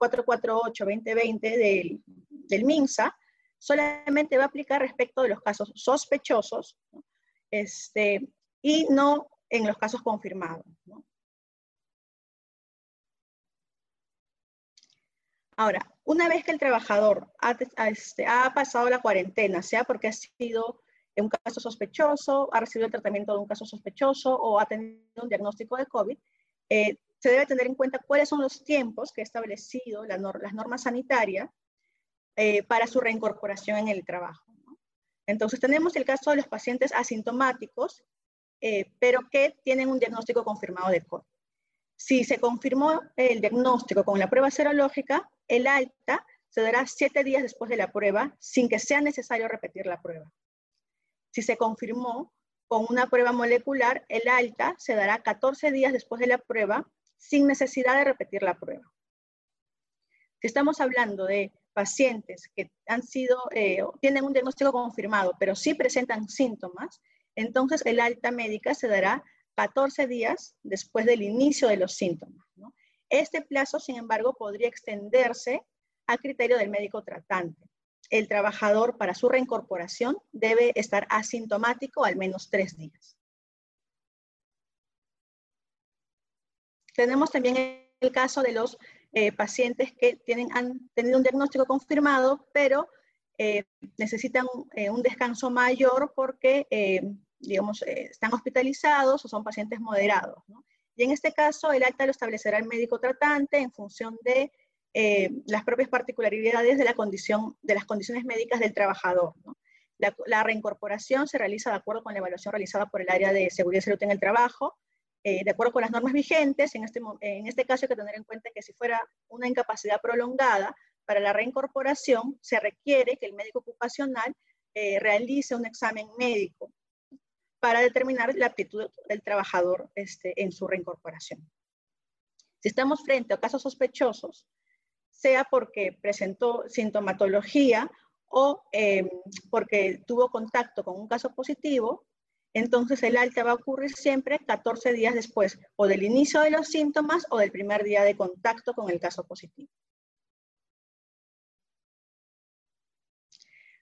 448-2020 eh, del, del MINSA, solamente va a aplicar respecto de los casos sospechosos este, y no en los casos confirmados. Ahora, una vez que el trabajador este, ha, pasado la cuarentena, sea porque ha sido un caso sospechoso, ha recibido el tratamiento de un caso sospechoso o ha tenido un diagnóstico de COVID, eh, se debe tener en cuenta cuáles son los tiempos que ha establecido las normas sanitarias eh, para su reincorporación en el trabajo. Entonces tenemos el caso de los pacientes asintomáticos, eh, pero que tienen un diagnóstico confirmado de COVID. Si se confirmó el diagnóstico con la prueba serológica, el alta se dará siete días después de la prueba sin que sea necesario repetir la prueba. Si se confirmó con una prueba molecular, el alta se dará 14 días después de la prueba sin necesidad de repetir la prueba. Si estamos hablando de pacientes que han sido, eh, tienen un diagnóstico confirmado, pero sí presentan síntomas, entonces el alta médica se dará 14 días después del inicio de los síntomas. Este plazo, sin embargo, podría extenderse a criterio del médico tratante. El trabajador para su reincorporación debe estar asintomático al menos tres días. Tenemos también el caso de los eh, pacientes que tienen, han tenido un diagnóstico confirmado, pero eh, necesitan eh, un descanso mayor porque, digamos, están hospitalizados o son pacientes moderados. Y en este caso, el alta lo establecerá el médico tratante en función de las propias particularidades de, la condición, de las condiciones médicas del trabajador. La, la, reincorporación se realiza de acuerdo con la evaluación realizada por el área de seguridad y salud en el trabajo, eh, de acuerdo con las normas vigentes, en este, en este caso hay que tener en cuenta que si fuera una incapacidad prolongada, para la reincorporación se requiere que el médico ocupacional eh, realice un examen médico para determinar la aptitud del trabajador este, en su reincorporación. Si estamos frente a casos sospechosos, sea porque presentó sintomatología o em, porque tuvo contacto con un caso positivo, entonces el alta va a ocurrir siempre 14 días después, o del inicio de los síntomas o del primer día de contacto con el caso positivo.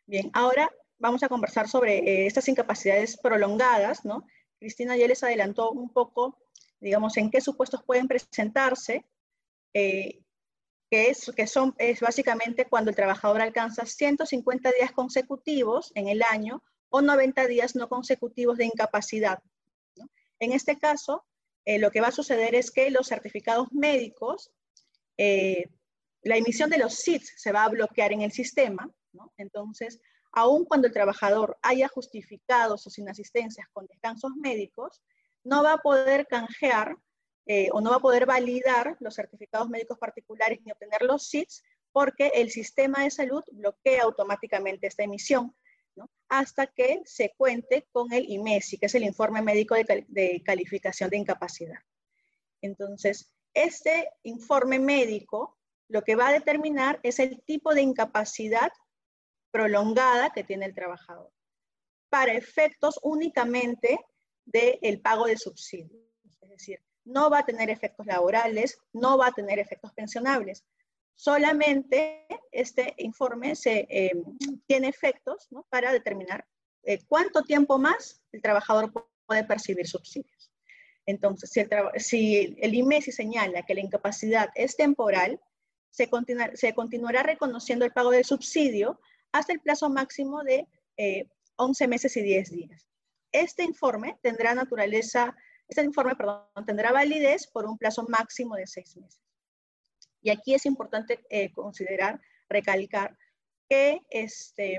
Bien, ahora vamos a conversar sobre eh, estas incapacidades prolongadas, ¿no? Cristina ya les adelantó un poco, digamos, en qué supuestos pueden presentarse, eh, que, es, que son, es básicamente cuando el trabajador alcanza 150 días consecutivos en el año o 90 días no consecutivos de incapacidad. En este caso, eh, lo que va a suceder es que los certificados médicos, eh, la emisión de los SITs se va a bloquear en el sistema, entonces, aun cuando el trabajador haya justificado sus inasistencias con descansos médicos, no va a poder canjear eh, o no va a poder validar los certificados médicos particulares ni obtener los SITs porque el sistema de salud bloquea automáticamente esta emisión hasta que se cuente con el IMESI, que es el informe médico de, calificación de incapacidad. Entonces, este informe médico lo que va a determinar es el tipo de incapacidad prolongada que tiene el trabajador, para efectos únicamente del pago de subsidios. Es decir, no va a tener efectos laborales, no va a tener efectos pensionables. Solamente este informe se, eh, tiene efectos para determinar eh, cuánto tiempo más el trabajador puede percibir subsidios. Entonces, si el, si el señala que la incapacidad es temporal, se, continuará reconociendo el pago del subsidio hasta el plazo máximo de 11 eh, meses y 10 días. Este informe tendrá naturaleza, este informe, perdón, tendrá validez por un plazo máximo de 6 meses. Y aquí es importante eh, considerar, recalcar, que este,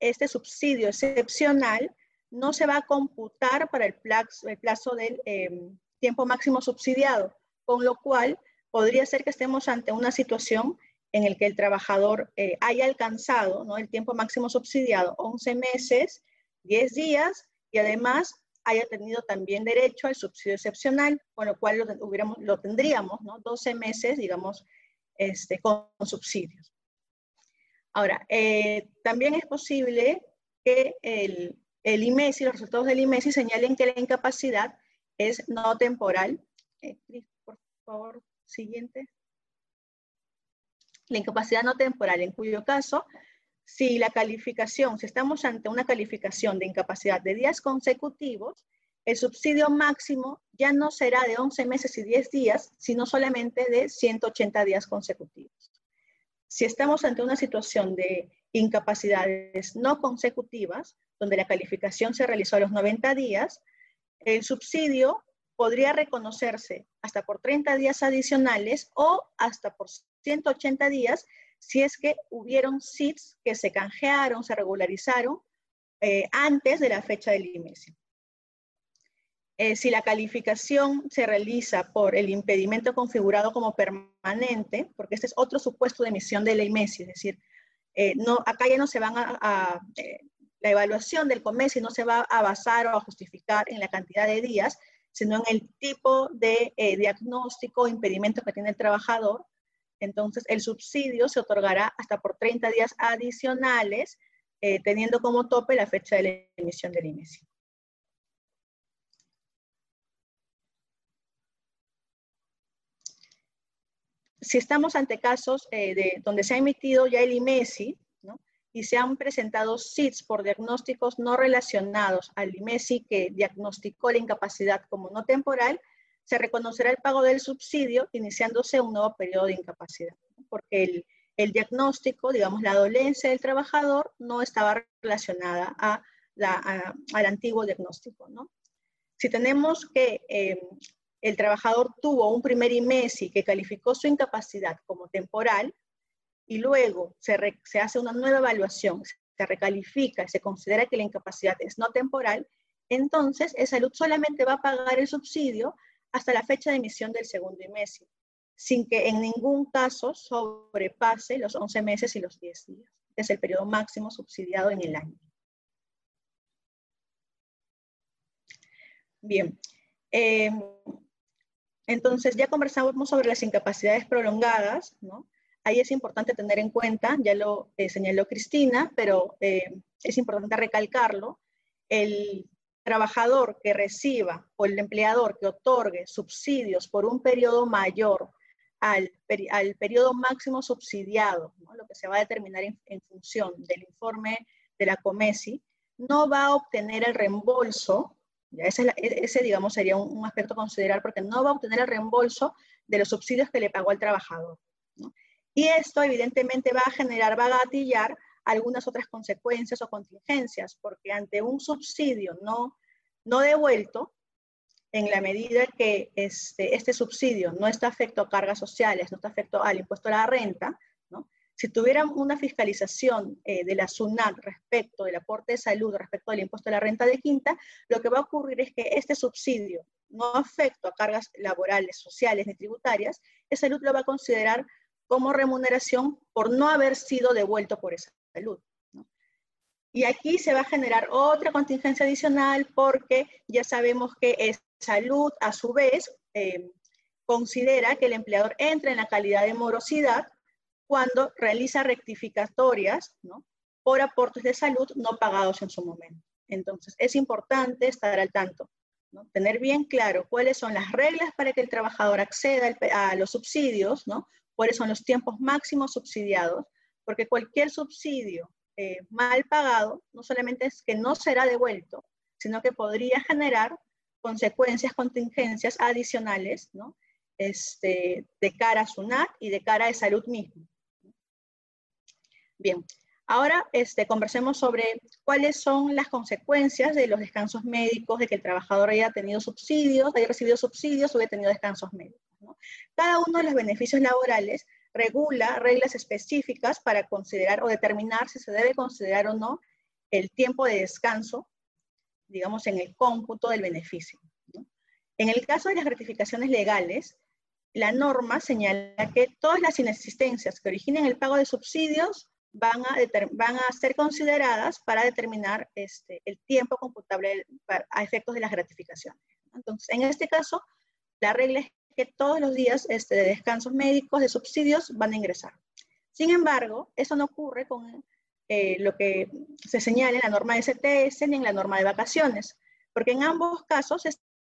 este subsidio excepcional no se va a computar para el plazo, el del em, tiempo máximo subsidiado, con lo cual podría ser que estemos ante una situación en la que el trabajador eh, haya alcanzado el tiempo máximo subsidiado 11 meses, 10 días, y además haya tenido también derecho al subsidio excepcional, con lo cual lo, hubiéramos, lo tendríamos, ¿no? 12 meses, digamos, este, con subsidios. Ahora, eh, también es posible que el, el IMESI, los resultados del IMESI señalen que la incapacidad es no temporal. Eh, por favor, siguiente. La incapacidad no temporal, en cuyo caso si la calificación, si estamos ante una calificación de incapacidad de días consecutivos, el subsidio máximo ya no será de 11 meses y 10 días, sino solamente de 180 días consecutivos. Si estamos ante una situación de incapacidades no consecutivas, donde la calificación se realizó a los 90 días, el subsidio podría reconocerse hasta por 30 días adicionales o hasta por 180 días si es que hubieron SITs que se canjearon, se regularizaron eh, antes de la fecha del IMESI. Eh, si la calificación se realiza por el impedimento configurado como permanente, porque este es otro supuesto de emisión de IMESI, es decir, eh, no, acá ya no se van a, la evaluación del COMESI no se va a basar o a justificar en la cantidad de días, sino en el tipo de diagnóstico o impedimento que tiene el trabajador entonces, el subsidio se otorgará hasta por 30 días adicionales, eh, teniendo como tope la fecha de la emisión del IMESI. Si estamos ante casos eh, de, donde se ha emitido ya el IMESI, y se han presentado SITs por diagnósticos no relacionados al IMESI que diagnosticó la incapacidad como no temporal, se reconocerá el pago del subsidio iniciándose un nuevo periodo de incapacidad, porque el, diagnóstico, digamos, la dolencia del trabajador no estaba relacionada a al antiguo diagnóstico. ¿no? Si tenemos que eh, el trabajador tuvo un primer IMESI que calificó su incapacidad como temporal y luego se, se hace una nueva evaluación, se recalifica, se considera que la incapacidad es no temporal, entonces el salud solamente va a pagar el subsidio hasta la fecha de emisión del segundo IMESI, sin que en ningún caso sobrepase los 11 meses y los 10 días. Es el periodo máximo subsidiado en el año. Bien, em, entonces ya conversamos sobre las incapacidades prolongadas, ¿no? ahí es importante tener en cuenta, ya lo eh, señaló Cristina, pero eh, es importante recalcarlo, el trabajador que reciba o el empleador que otorgue subsidios por un periodo mayor al, al periodo máximo subsidiado, lo que se va a determinar en, función del informe de la COMESI, no va a obtener el reembolso, ya ese, ese, digamos sería un, un, aspecto a considerar porque no va a obtener el reembolso de los subsidios que le pagó al trabajador. Y esto evidentemente va a generar, va a gatillar algunas otras consecuencias o contingencias, porque ante un subsidio no, no devuelto, en la medida que este, este subsidio no está afecto a cargas sociales, no está afecto al impuesto a la renta, ¿no? si tuvieran una fiscalización eh, de la SUNAT respecto del aporte de salud, respecto del impuesto a la renta de quinta, lo que va a ocurrir es que este subsidio no afecto a cargas laborales, sociales ni tributarias, esa salud lo va a considerar como remuneración por no haber sido devuelto por esa salud. Y aquí se va a generar otra contingencia adicional porque ya sabemos que es salud, a su vez, eh, considera que el empleador entra en la calidad de morosidad cuando realiza rectificatorias por aportes de salud no pagados en su momento. Entonces, es importante estar al tanto, tener bien claro cuáles son las reglas para que el trabajador acceda a los subsidios, ¿no? cuáles son los tiempos máximos subsidiados, porque cualquier subsidio eh, mal pagado no solamente es que no será devuelto, sino que podría generar consecuencias, contingencias adicionales, ¿no? Este, de cara a SUNAT y de cara a salud mismo. Bien, ahora este, conversemos sobre cuáles son las consecuencias de los descansos médicos, de que el trabajador haya tenido subsidios, haya recibido subsidios o haya tenido descansos médicos. Cada uno de los beneficios laborales regula reglas específicas para considerar o determinar si se debe considerar o no el tiempo de descanso, digamos, en el cómputo del beneficio. En el caso de las gratificaciones legales, la norma señala que todas las inexistencias que originen el pago de subsidios van a, van a ser consideradas para determinar este, el tiempo computable a efectos de las gratificaciones. Entonces, en este caso, la regla es que todos los días este, de descansos médicos, de subsidios, van a ingresar. Sin embargo, eso no ocurre con eh, lo que se señala en la norma de STS ni en la norma de vacaciones, porque en ambos casos se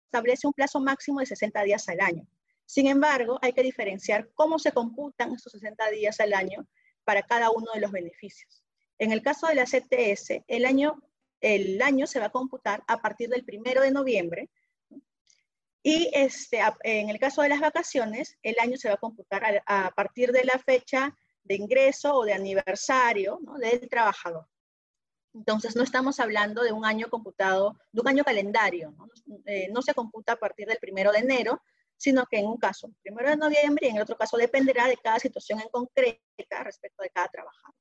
establece un plazo máximo de 60 días al año. Sin embargo, hay que diferenciar cómo se computan estos 60 días al año para cada uno de los beneficios. En el caso de la CTS, el año, el año se va a computar a partir del primero de noviembre y este, en el caso de las vacaciones, el año se va a computar a, partir de la fecha de ingreso o de aniversario del trabajador. Entonces, no estamos hablando de un año computado, de un año calendario. ¿no? Eh, no se computa a partir del primero de enero, sino que en un caso, primero de noviembre, y en el otro caso dependerá de cada situación en concreta respecto de cada trabajador.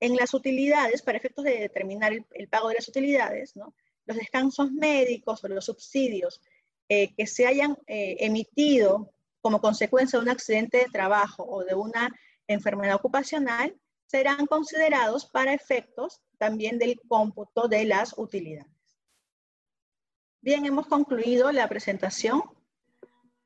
En las utilidades, para efectos de determinar el, el pago de las utilidades, ¿no? los descansos médicos o los subsidios eh, que se hayan eh, emitido como consecuencia de un accidente de trabajo o de una enfermedad ocupacional serán considerados para efectos también del cómputo de las utilidades. Bien, hemos concluido la presentación.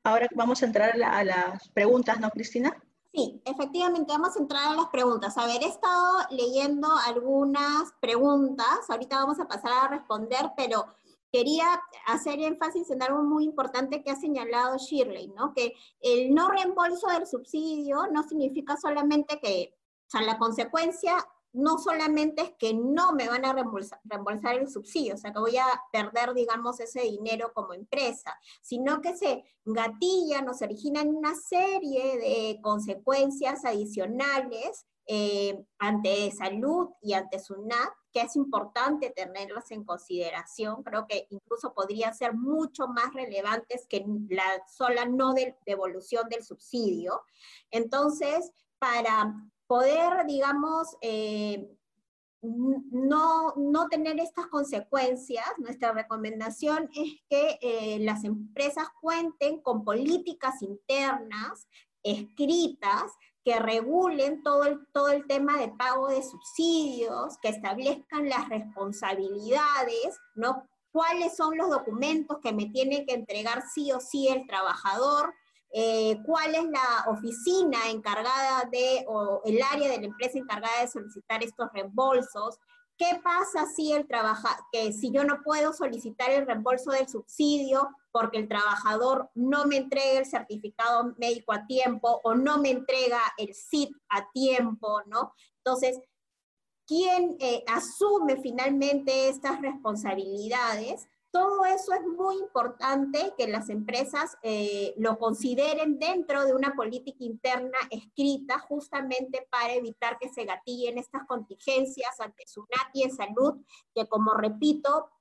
Ahora vamos a entrar a, las preguntas, ¿no, Cristina? Sí, efectivamente, vamos a entrar a las preguntas. A ver, he estado leyendo algunas preguntas, ahorita vamos a pasar a responder, pero quería hacer énfasis en algo muy importante que ha señalado Shirley, ¿no? Que el no reembolso del subsidio no significa solamente que, o sea, la consecuencia no solamente es que no me van a reembolsar, reembolsar, el subsidio, o sea, que voy a perder, digamos, ese dinero como empresa, sino que se gatillan o se originan una serie de consecuencias adicionales eh, ante salud y ante SUNAT, que es importante tenerlas en consideración. Creo que incluso podrían ser mucho más relevantes que la sola no devolución del subsidio. Entonces, para poder, digamos, eh, no, no, tener estas consecuencias, nuestra recomendación es que eh, las empresas cuenten con políticas internas escritas que regulen todo el, todo el tema de pago de subsidios, que establezcan las responsabilidades, ¿no? cuáles son los documentos que me tiene que entregar sí o sí el trabajador eh, cuál es la oficina encargada de, o el área de la empresa encargada de solicitar estos reembolsos, ¿Qué pasa si el trabaja, que si yo no puedo solicitar el reembolso del subsidio porque el trabajador no me entrega el certificado médico a tiempo o no me entrega el SIT a tiempo, ¿no? Entonces, ¿quién eh, asume finalmente estas responsabilidades? Todo eso es muy importante que las empresas eh, lo consideren dentro de una política interna escrita justamente para evitar que se gatillen estas contingencias ante SUNAT en salud, que como repito,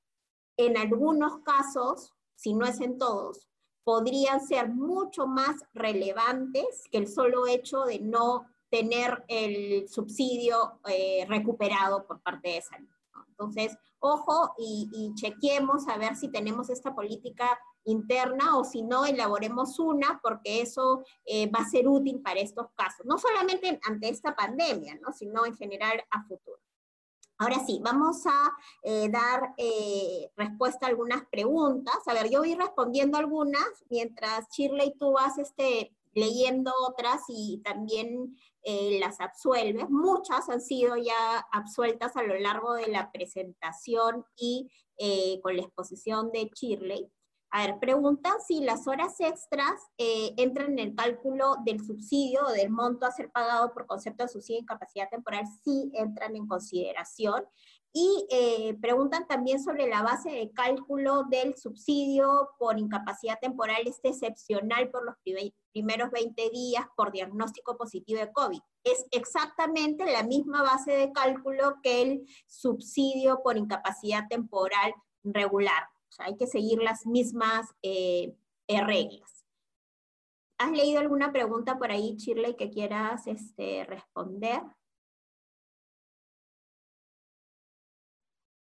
en algunos casos, si no es en todos, podrían ser mucho más relevantes que el solo hecho de no tener el subsidio eh, recuperado por parte de salud. Entonces, ojo y, chequemos a ver si tenemos esta política interna o si no, elaboremos una, porque eso eh, va a ser útil para estos casos, no solamente ante esta pandemia, ¿no? sino en general a futuro. Ahora sí, vamos a eh, dar eh, respuesta a algunas preguntas. A ver, yo voy respondiendo algunas, mientras Shirley tú vas este, leyendo otras y también eh, las absuelve. Muchas han sido ya absueltas a lo largo de la presentación y eh, con la exposición de Shirley. A ver, preguntan si las horas extras eh, entran en el cálculo del subsidio o del monto a ser pagado por concepto de subsidio de incapacidad temporal, sí entran en consideración. Y eh, preguntan también sobre la base de cálculo del subsidio por incapacidad temporal este excepcional por los primeros 20 días por diagnóstico positivo de COVID. Es exactamente la misma base de cálculo que el subsidio por incapacidad temporal regular. Hay que seguir las mismas eh, eh, reglas. ¿Has leído alguna pregunta por ahí, Shirley, que quieras este, responder?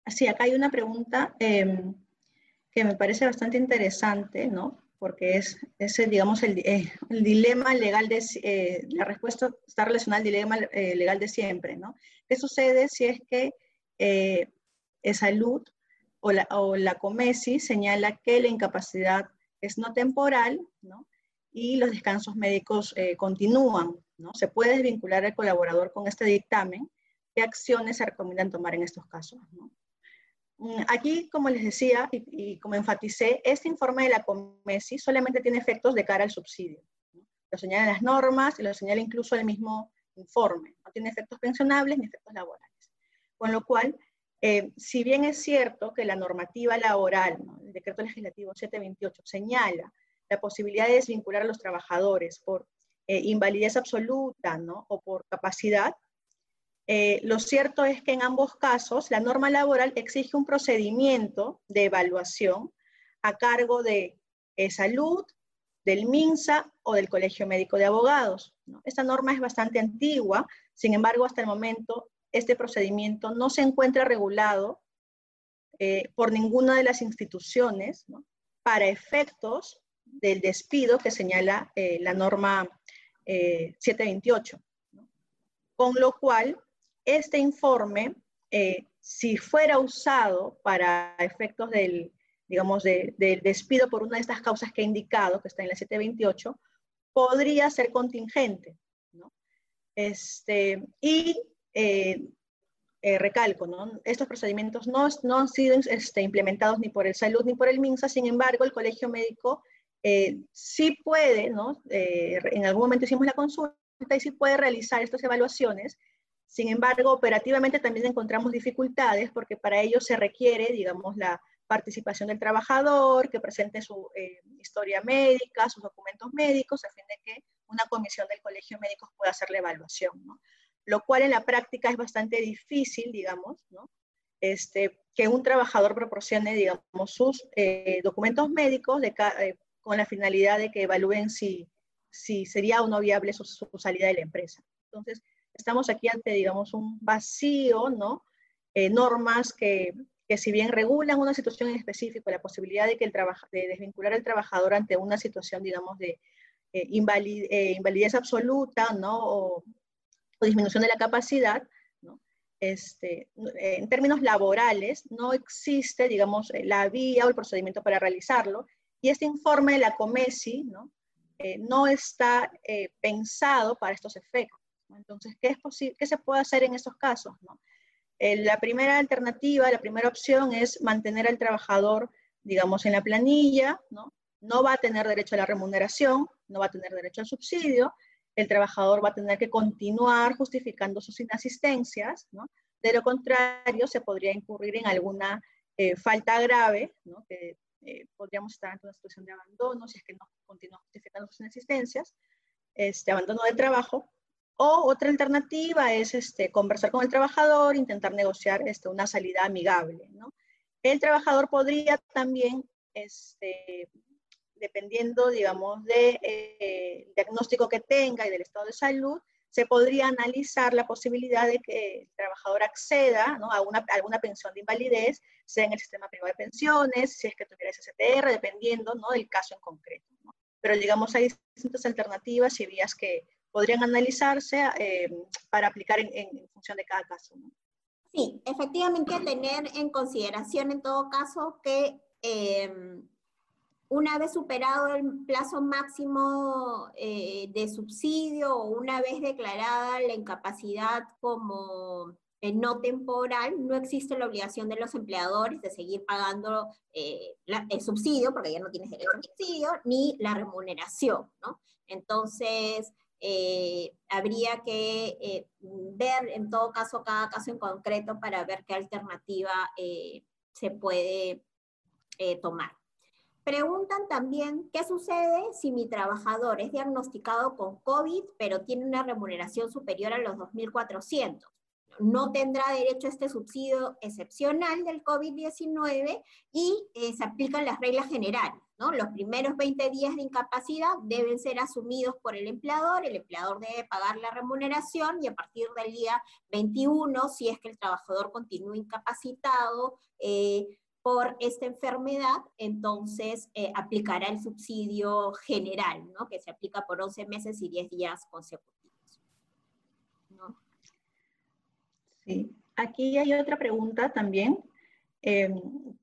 Sí, acá hay una pregunta em, que me parece bastante interesante, ¿no? Porque es, digamos, el, eh, el, dilema legal de, la respuesta está relacionada al dilema legal de siempre, ¿no? ¿Qué sucede si es que salud o la, o señala que la incapacidad es no temporal, ¿no? Y los descansos médicos continúan, ¿no? Se puede desvincular al colaborador con este dictamen. ¿Qué acciones se recomiendan tomar en estos casos? ¿no? Mm, aquí, como les decía y, como enfaticé, este informe de la COMESI solamente tiene efectos de cara al subsidio. Lo señalan las normas y lo señala incluso el mismo informe. No tiene efectos pensionables ni efectos laborales. Con lo cual, eh, si bien es cierto que la normativa laboral, el decreto legislativo 728, señala la posibilidad de desvincular a los trabajadores por eh, invalidez absoluta ¿no? o por capacidad, eh, lo cierto es que en ambos casos la norma laboral exige un procedimiento de evaluación a cargo de salud, del MINSA o del Colegio Médico de Abogados. Esta norma es bastante antigua, sin embargo, hasta el momento este procedimiento no se encuentra regulado eh, por ninguna de las instituciones para efectos del despido que señala la norma 728. Con lo cual, este informe, eh, si fuera usado para efectos del, digamos, del despido por una de estas causas que he indicado, que está en la 728, podría ser contingente. Este, y eh, eh, recalco, ¿no? estos procedimientos no, han sido este, implementados ni por el Salud ni por el MINSA, sin embargo, el Colegio Médico sí puede, en algún momento hicimos la consulta y sí puede realizar estas evaluaciones sin embargo, operativamente también encontramos dificultades porque para ello se requiere, digamos, la participación del trabajador, que presente su eh, historia médica, sus documentos médicos, a fin de que una comisión del colegio médico pueda hacer la evaluación. Lo cual en la práctica es bastante difícil, digamos, ¿no? Este, que un trabajador proporcione, digamos, sus eh, documentos médicos de, eh, con la finalidad de que evalúen si, si sería o no viable su, salida de la empresa. Entonces, estamos aquí ante, digamos, un vacío, ¿no? Eh, normas que, que, si bien regulan una situación en específico, la posibilidad de, que el de desvincular al trabajador ante una situación, digamos, de eh, eh, invalidez absoluta, ¿no? O, disminución de la capacidad, ¿no? Este, en términos laborales, no existe, digamos, la vía o el procedimiento para realizarlo. Y este informe de la COMESI, ¿no? eh, no está eh, pensado para estos efectos. Entonces, ¿qué, es ¿qué se puede hacer en estos casos? la primera alternativa, la primera opción es mantener al trabajador, digamos, en la planilla, ¿no? no va a tener derecho a la remuneración, no va a tener derecho al subsidio, el trabajador va a tener que continuar justificando sus inasistencias. De lo contrario, se podría incurrir en alguna eh, falta grave, que eh, podríamos estar en una situación de abandono si es que no continúa justificando sus inasistencias, este, abandono del trabajo. O otra alternativa es este, conversar con el trabajador, intentar negociar este, una salida amigable. El trabajador podría también este, dependiendo, digamos, del de, eh, diagnóstico que tenga y del estado de salud, se podría analizar la posibilidad de que el trabajador acceda ¿no? a una, alguna pensión de invalidez, sea en el sistema privado de pensiones, si es que tuviera SSTR, dependiendo ¿no? del caso en concreto. Pero digamos, hay distintas alternativas y vías que podrían analizarse eh, para aplicar en, función de cada caso. Sí, efectivamente tener en consideración en todo caso que eh, una vez superado el plazo máximo eh, de subsidio o una vez declarada la incapacidad como eh, no temporal, no existe la obligación de los empleadores de seguir pagando eh, el subsidio, porque ya no tienes derecho al subsidio, ni la remuneración, ¿no? Entonces, habría que ver en todo caso cada caso en concreto para ver qué alternativa se puede tomar. Preguntan también qué sucede si mi trabajador es diagnosticado con COVID, pero tiene una remuneración superior a los 2.400. No tendrá derecho a este subsidio excepcional del COVID-19 y eh, se aplican las reglas generales. ¿no? Los primeros 20 días de incapacidad deben ser asumidos por el empleador, el empleador debe pagar la remuneración y a partir del día 21, si es que el trabajador continúa incapacitado, eh, por esta enfermedad, entonces eh, aplicará el subsidio general, ¿no? que se aplica por 11 meses y 10 días consecutivos. ¿no? Sí, aquí hay otra pregunta también. Em,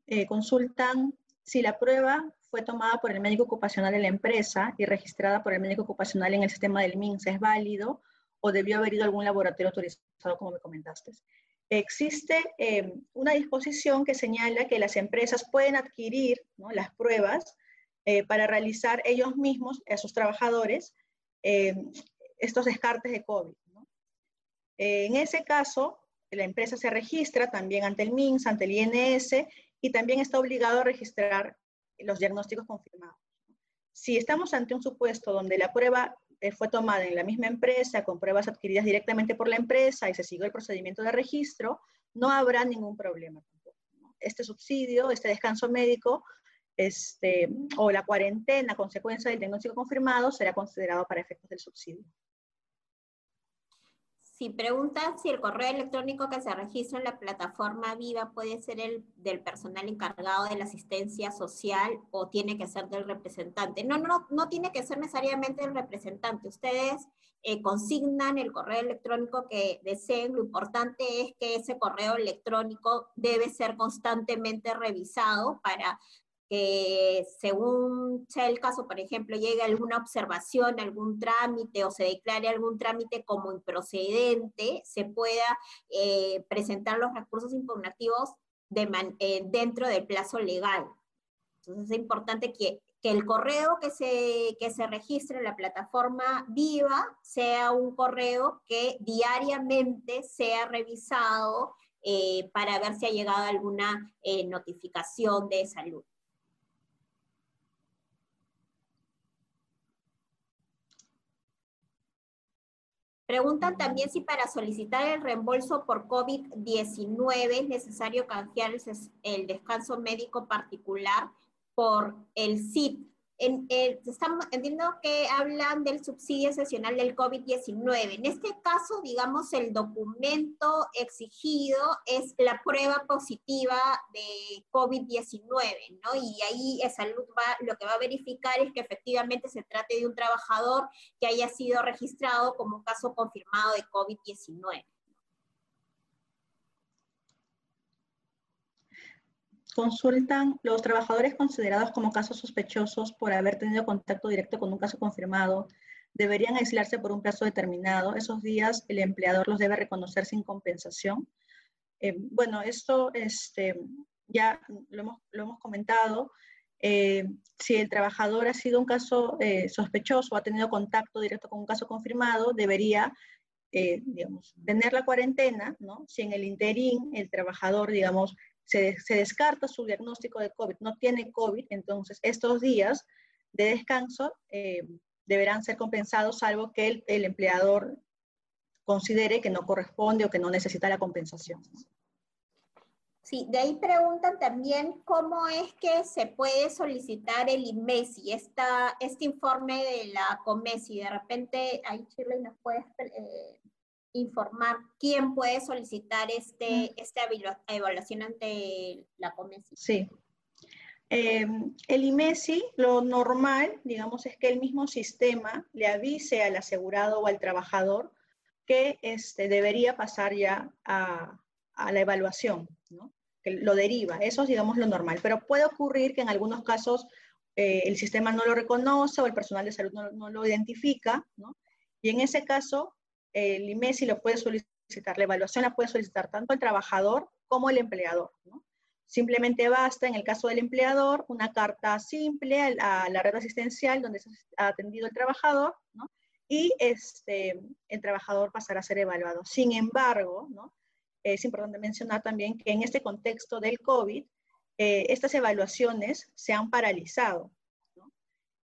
eh, consultan si la prueba fue tomada por el médico ocupacional de la empresa y registrada por el médico ocupacional en el sistema del MINS, ¿es válido o debió haber ido a algún laboratorio autorizado, como me comentaste? Existe eh, una disposición que señala que las empresas pueden adquirir las pruebas eh, para realizar ellos mismos, a sus trabajadores, eh, estos descartes de COVID. en ese caso, la empresa se registra también ante el MINS, ante el INS, y también está obligado a registrar los diagnósticos confirmados. Si estamos ante un supuesto donde la prueba fue tomada en la misma empresa, con pruebas adquiridas directamente por la empresa y se siguió el procedimiento de registro, no habrá ningún problema. Este subsidio, este descanso médico este, o la cuarentena consecuencia del diagnóstico confirmado será considerado para efectos del subsidio. Si preguntan si el correo electrónico que se registra en la plataforma Viva puede ser el del personal encargado de la asistencia social o tiene que ser del representante. No, no, no tiene que ser necesariamente del representante. Ustedes eh, consignan el correo electrónico que deseen. Lo importante es que ese correo electrónico debe ser constantemente revisado para que según sea el caso, por ejemplo, llegue alguna observación, algún trámite o se declare algún trámite como improcedente, se pueda eh, presentar los recursos impugnativos eh, dentro del plazo legal. Entonces es importante que, el correo que se, que se registre en la plataforma viva sea un correo que diariamente sea revisado eh, para ver si ha llegado alguna notificación de salud. Preguntan también si para solicitar el reembolso por COVID-19 es necesario canjear el, descanso médico particular por el CIP en, estamos, entiendo que hablan del subsidio excepcional del COVID-19. En este caso, digamos, el documento exigido es la prueba positiva de COVID-19, ¿no? Y ahí salud va, lo que va a verificar es que efectivamente se trate de un trabajador que haya sido registrado como caso confirmado de COVID-19. Consultan los trabajadores considerados como casos sospechosos por haber tenido contacto directo con un caso confirmado. Deberían aislarse por un plazo determinado. Esos días el empleador los debe reconocer sin compensación. Eh, bueno, esto este, ya lo hemos, comentado. Eh, si el trabajador ha sido un caso eh, sospechoso ha tenido contacto directo con un caso confirmado, debería digamos, tener la cuarentena, ¿no? Si en el interín el trabajador, digamos, se, descarta su diagnóstico de COVID, no tiene COVID, entonces estos días de descanso eh, deberán ser compensados, salvo que el, empleador considere que no corresponde o que no necesita la compensación. Sí, de ahí preguntan también cómo es que se puede solicitar el INMESI, esta, este informe de la COMESI. De repente, ahí Shirley nos puedes eh, informar quién puede solicitar este, esta evaluación ante la COMESI. Sí. Eh, el IMESI, lo normal, digamos, es que el mismo sistema le avise al asegurado o al trabajador que este, debería pasar ya a, la evaluación, ¿no? que lo deriva. Eso es, digamos, lo normal. Pero puede ocurrir que en algunos casos eh, el sistema no lo reconoce o el personal de salud no, no lo identifica, ¿no? y en ese caso el IMESI lo puede solicitar, la evaluación la puede solicitar tanto el trabajador como el empleador. Simplemente basta, en el caso del empleador, una carta simple a la red asistencial donde se ha atendido el trabajador, y este, el trabajador pasará a ser evaluado. Sin embargo, es importante mencionar también que en este contexto del COVID, eh, estas evaluaciones se han paralizado.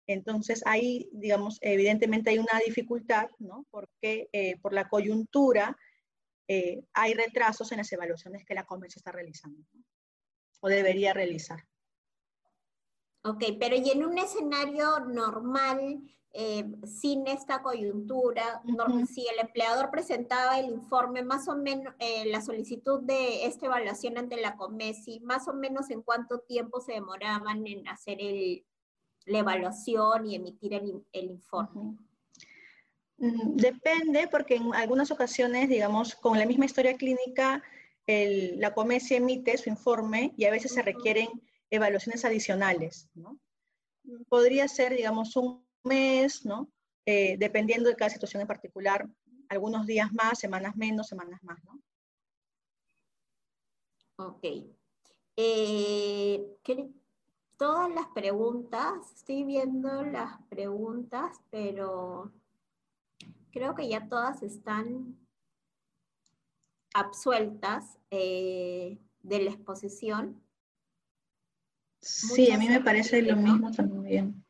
Entonces, ahí, digamos, evidentemente hay una dificultad, ¿no? Porque eh, por la coyuntura eh, hay retrasos en las evaluaciones que la Comercio está realizando, o debería realizar. Ok, pero y en un escenario normal, eh, sin esta coyuntura, si el empleador presentaba el informe, más o menos, la solicitud de esta evaluación ante la COMESI, más o menos en cuánto tiempo se demoraban en hacer el, la evaluación y emitir el, informe? Mm, depende, porque en algunas ocasiones, digamos, con la misma historia clínica, la COMESI emite su informe y a veces se requieren evaluaciones adicionales, ¿no? Podría ser, digamos, un mes, ¿no? Eh, dependiendo de cada situación en particular, algunos días más, semanas menos, semanas más, ¿no? Ok. Eh, todas las preguntas, estoy viendo las preguntas, pero creo que ya todas están absueltas eh, de la exposición. Sí, a mí me parece lo mismo también.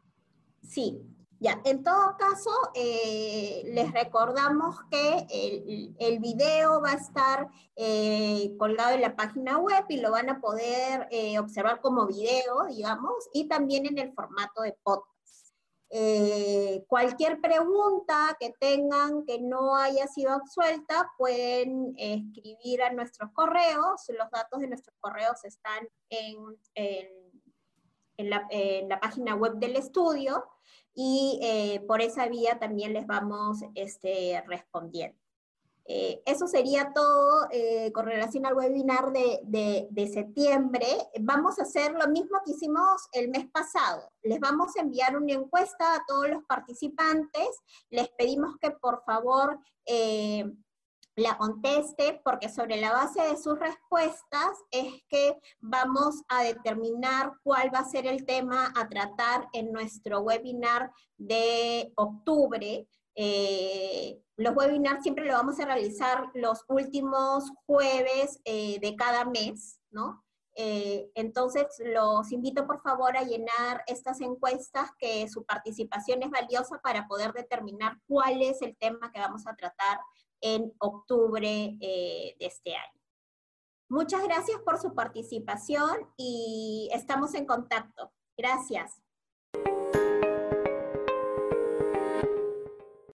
Sí, ya, en todo caso, eh, les recordamos que el, video va a estar eh, colgado en la página web y lo van a poder eh, observar como video, digamos, y también en el formato de podcast. cualquier pregunta que tengan que no haya sido absuelta, pueden escribir a nuestros correos. Los datos de nuestros correos están en, la, en la página web del estudio y eh, por esa vía también les vamos este, respondiendo. Eh, eso sería todo eh, con relación al webinar de, de, septiembre. Vamos a hacer lo mismo que hicimos el mes pasado. Les vamos a enviar una encuesta a todos los participantes. Les pedimos que por favor la conteste, porque sobre la base de sus respuestas es que vamos a determinar cuál va a ser el tema a tratar en nuestro webinar de octubre. Eh, los webinars siempre lo vamos a realizar los últimos jueves eh, de cada mes, ¿no? Eh, entonces, los invito por favor a llenar estas encuestas, que su participación es valiosa para poder determinar cuál es el tema que vamos a tratar en octubre eh, de este año. Muchas gracias por su participación y estamos en contacto. Gracias.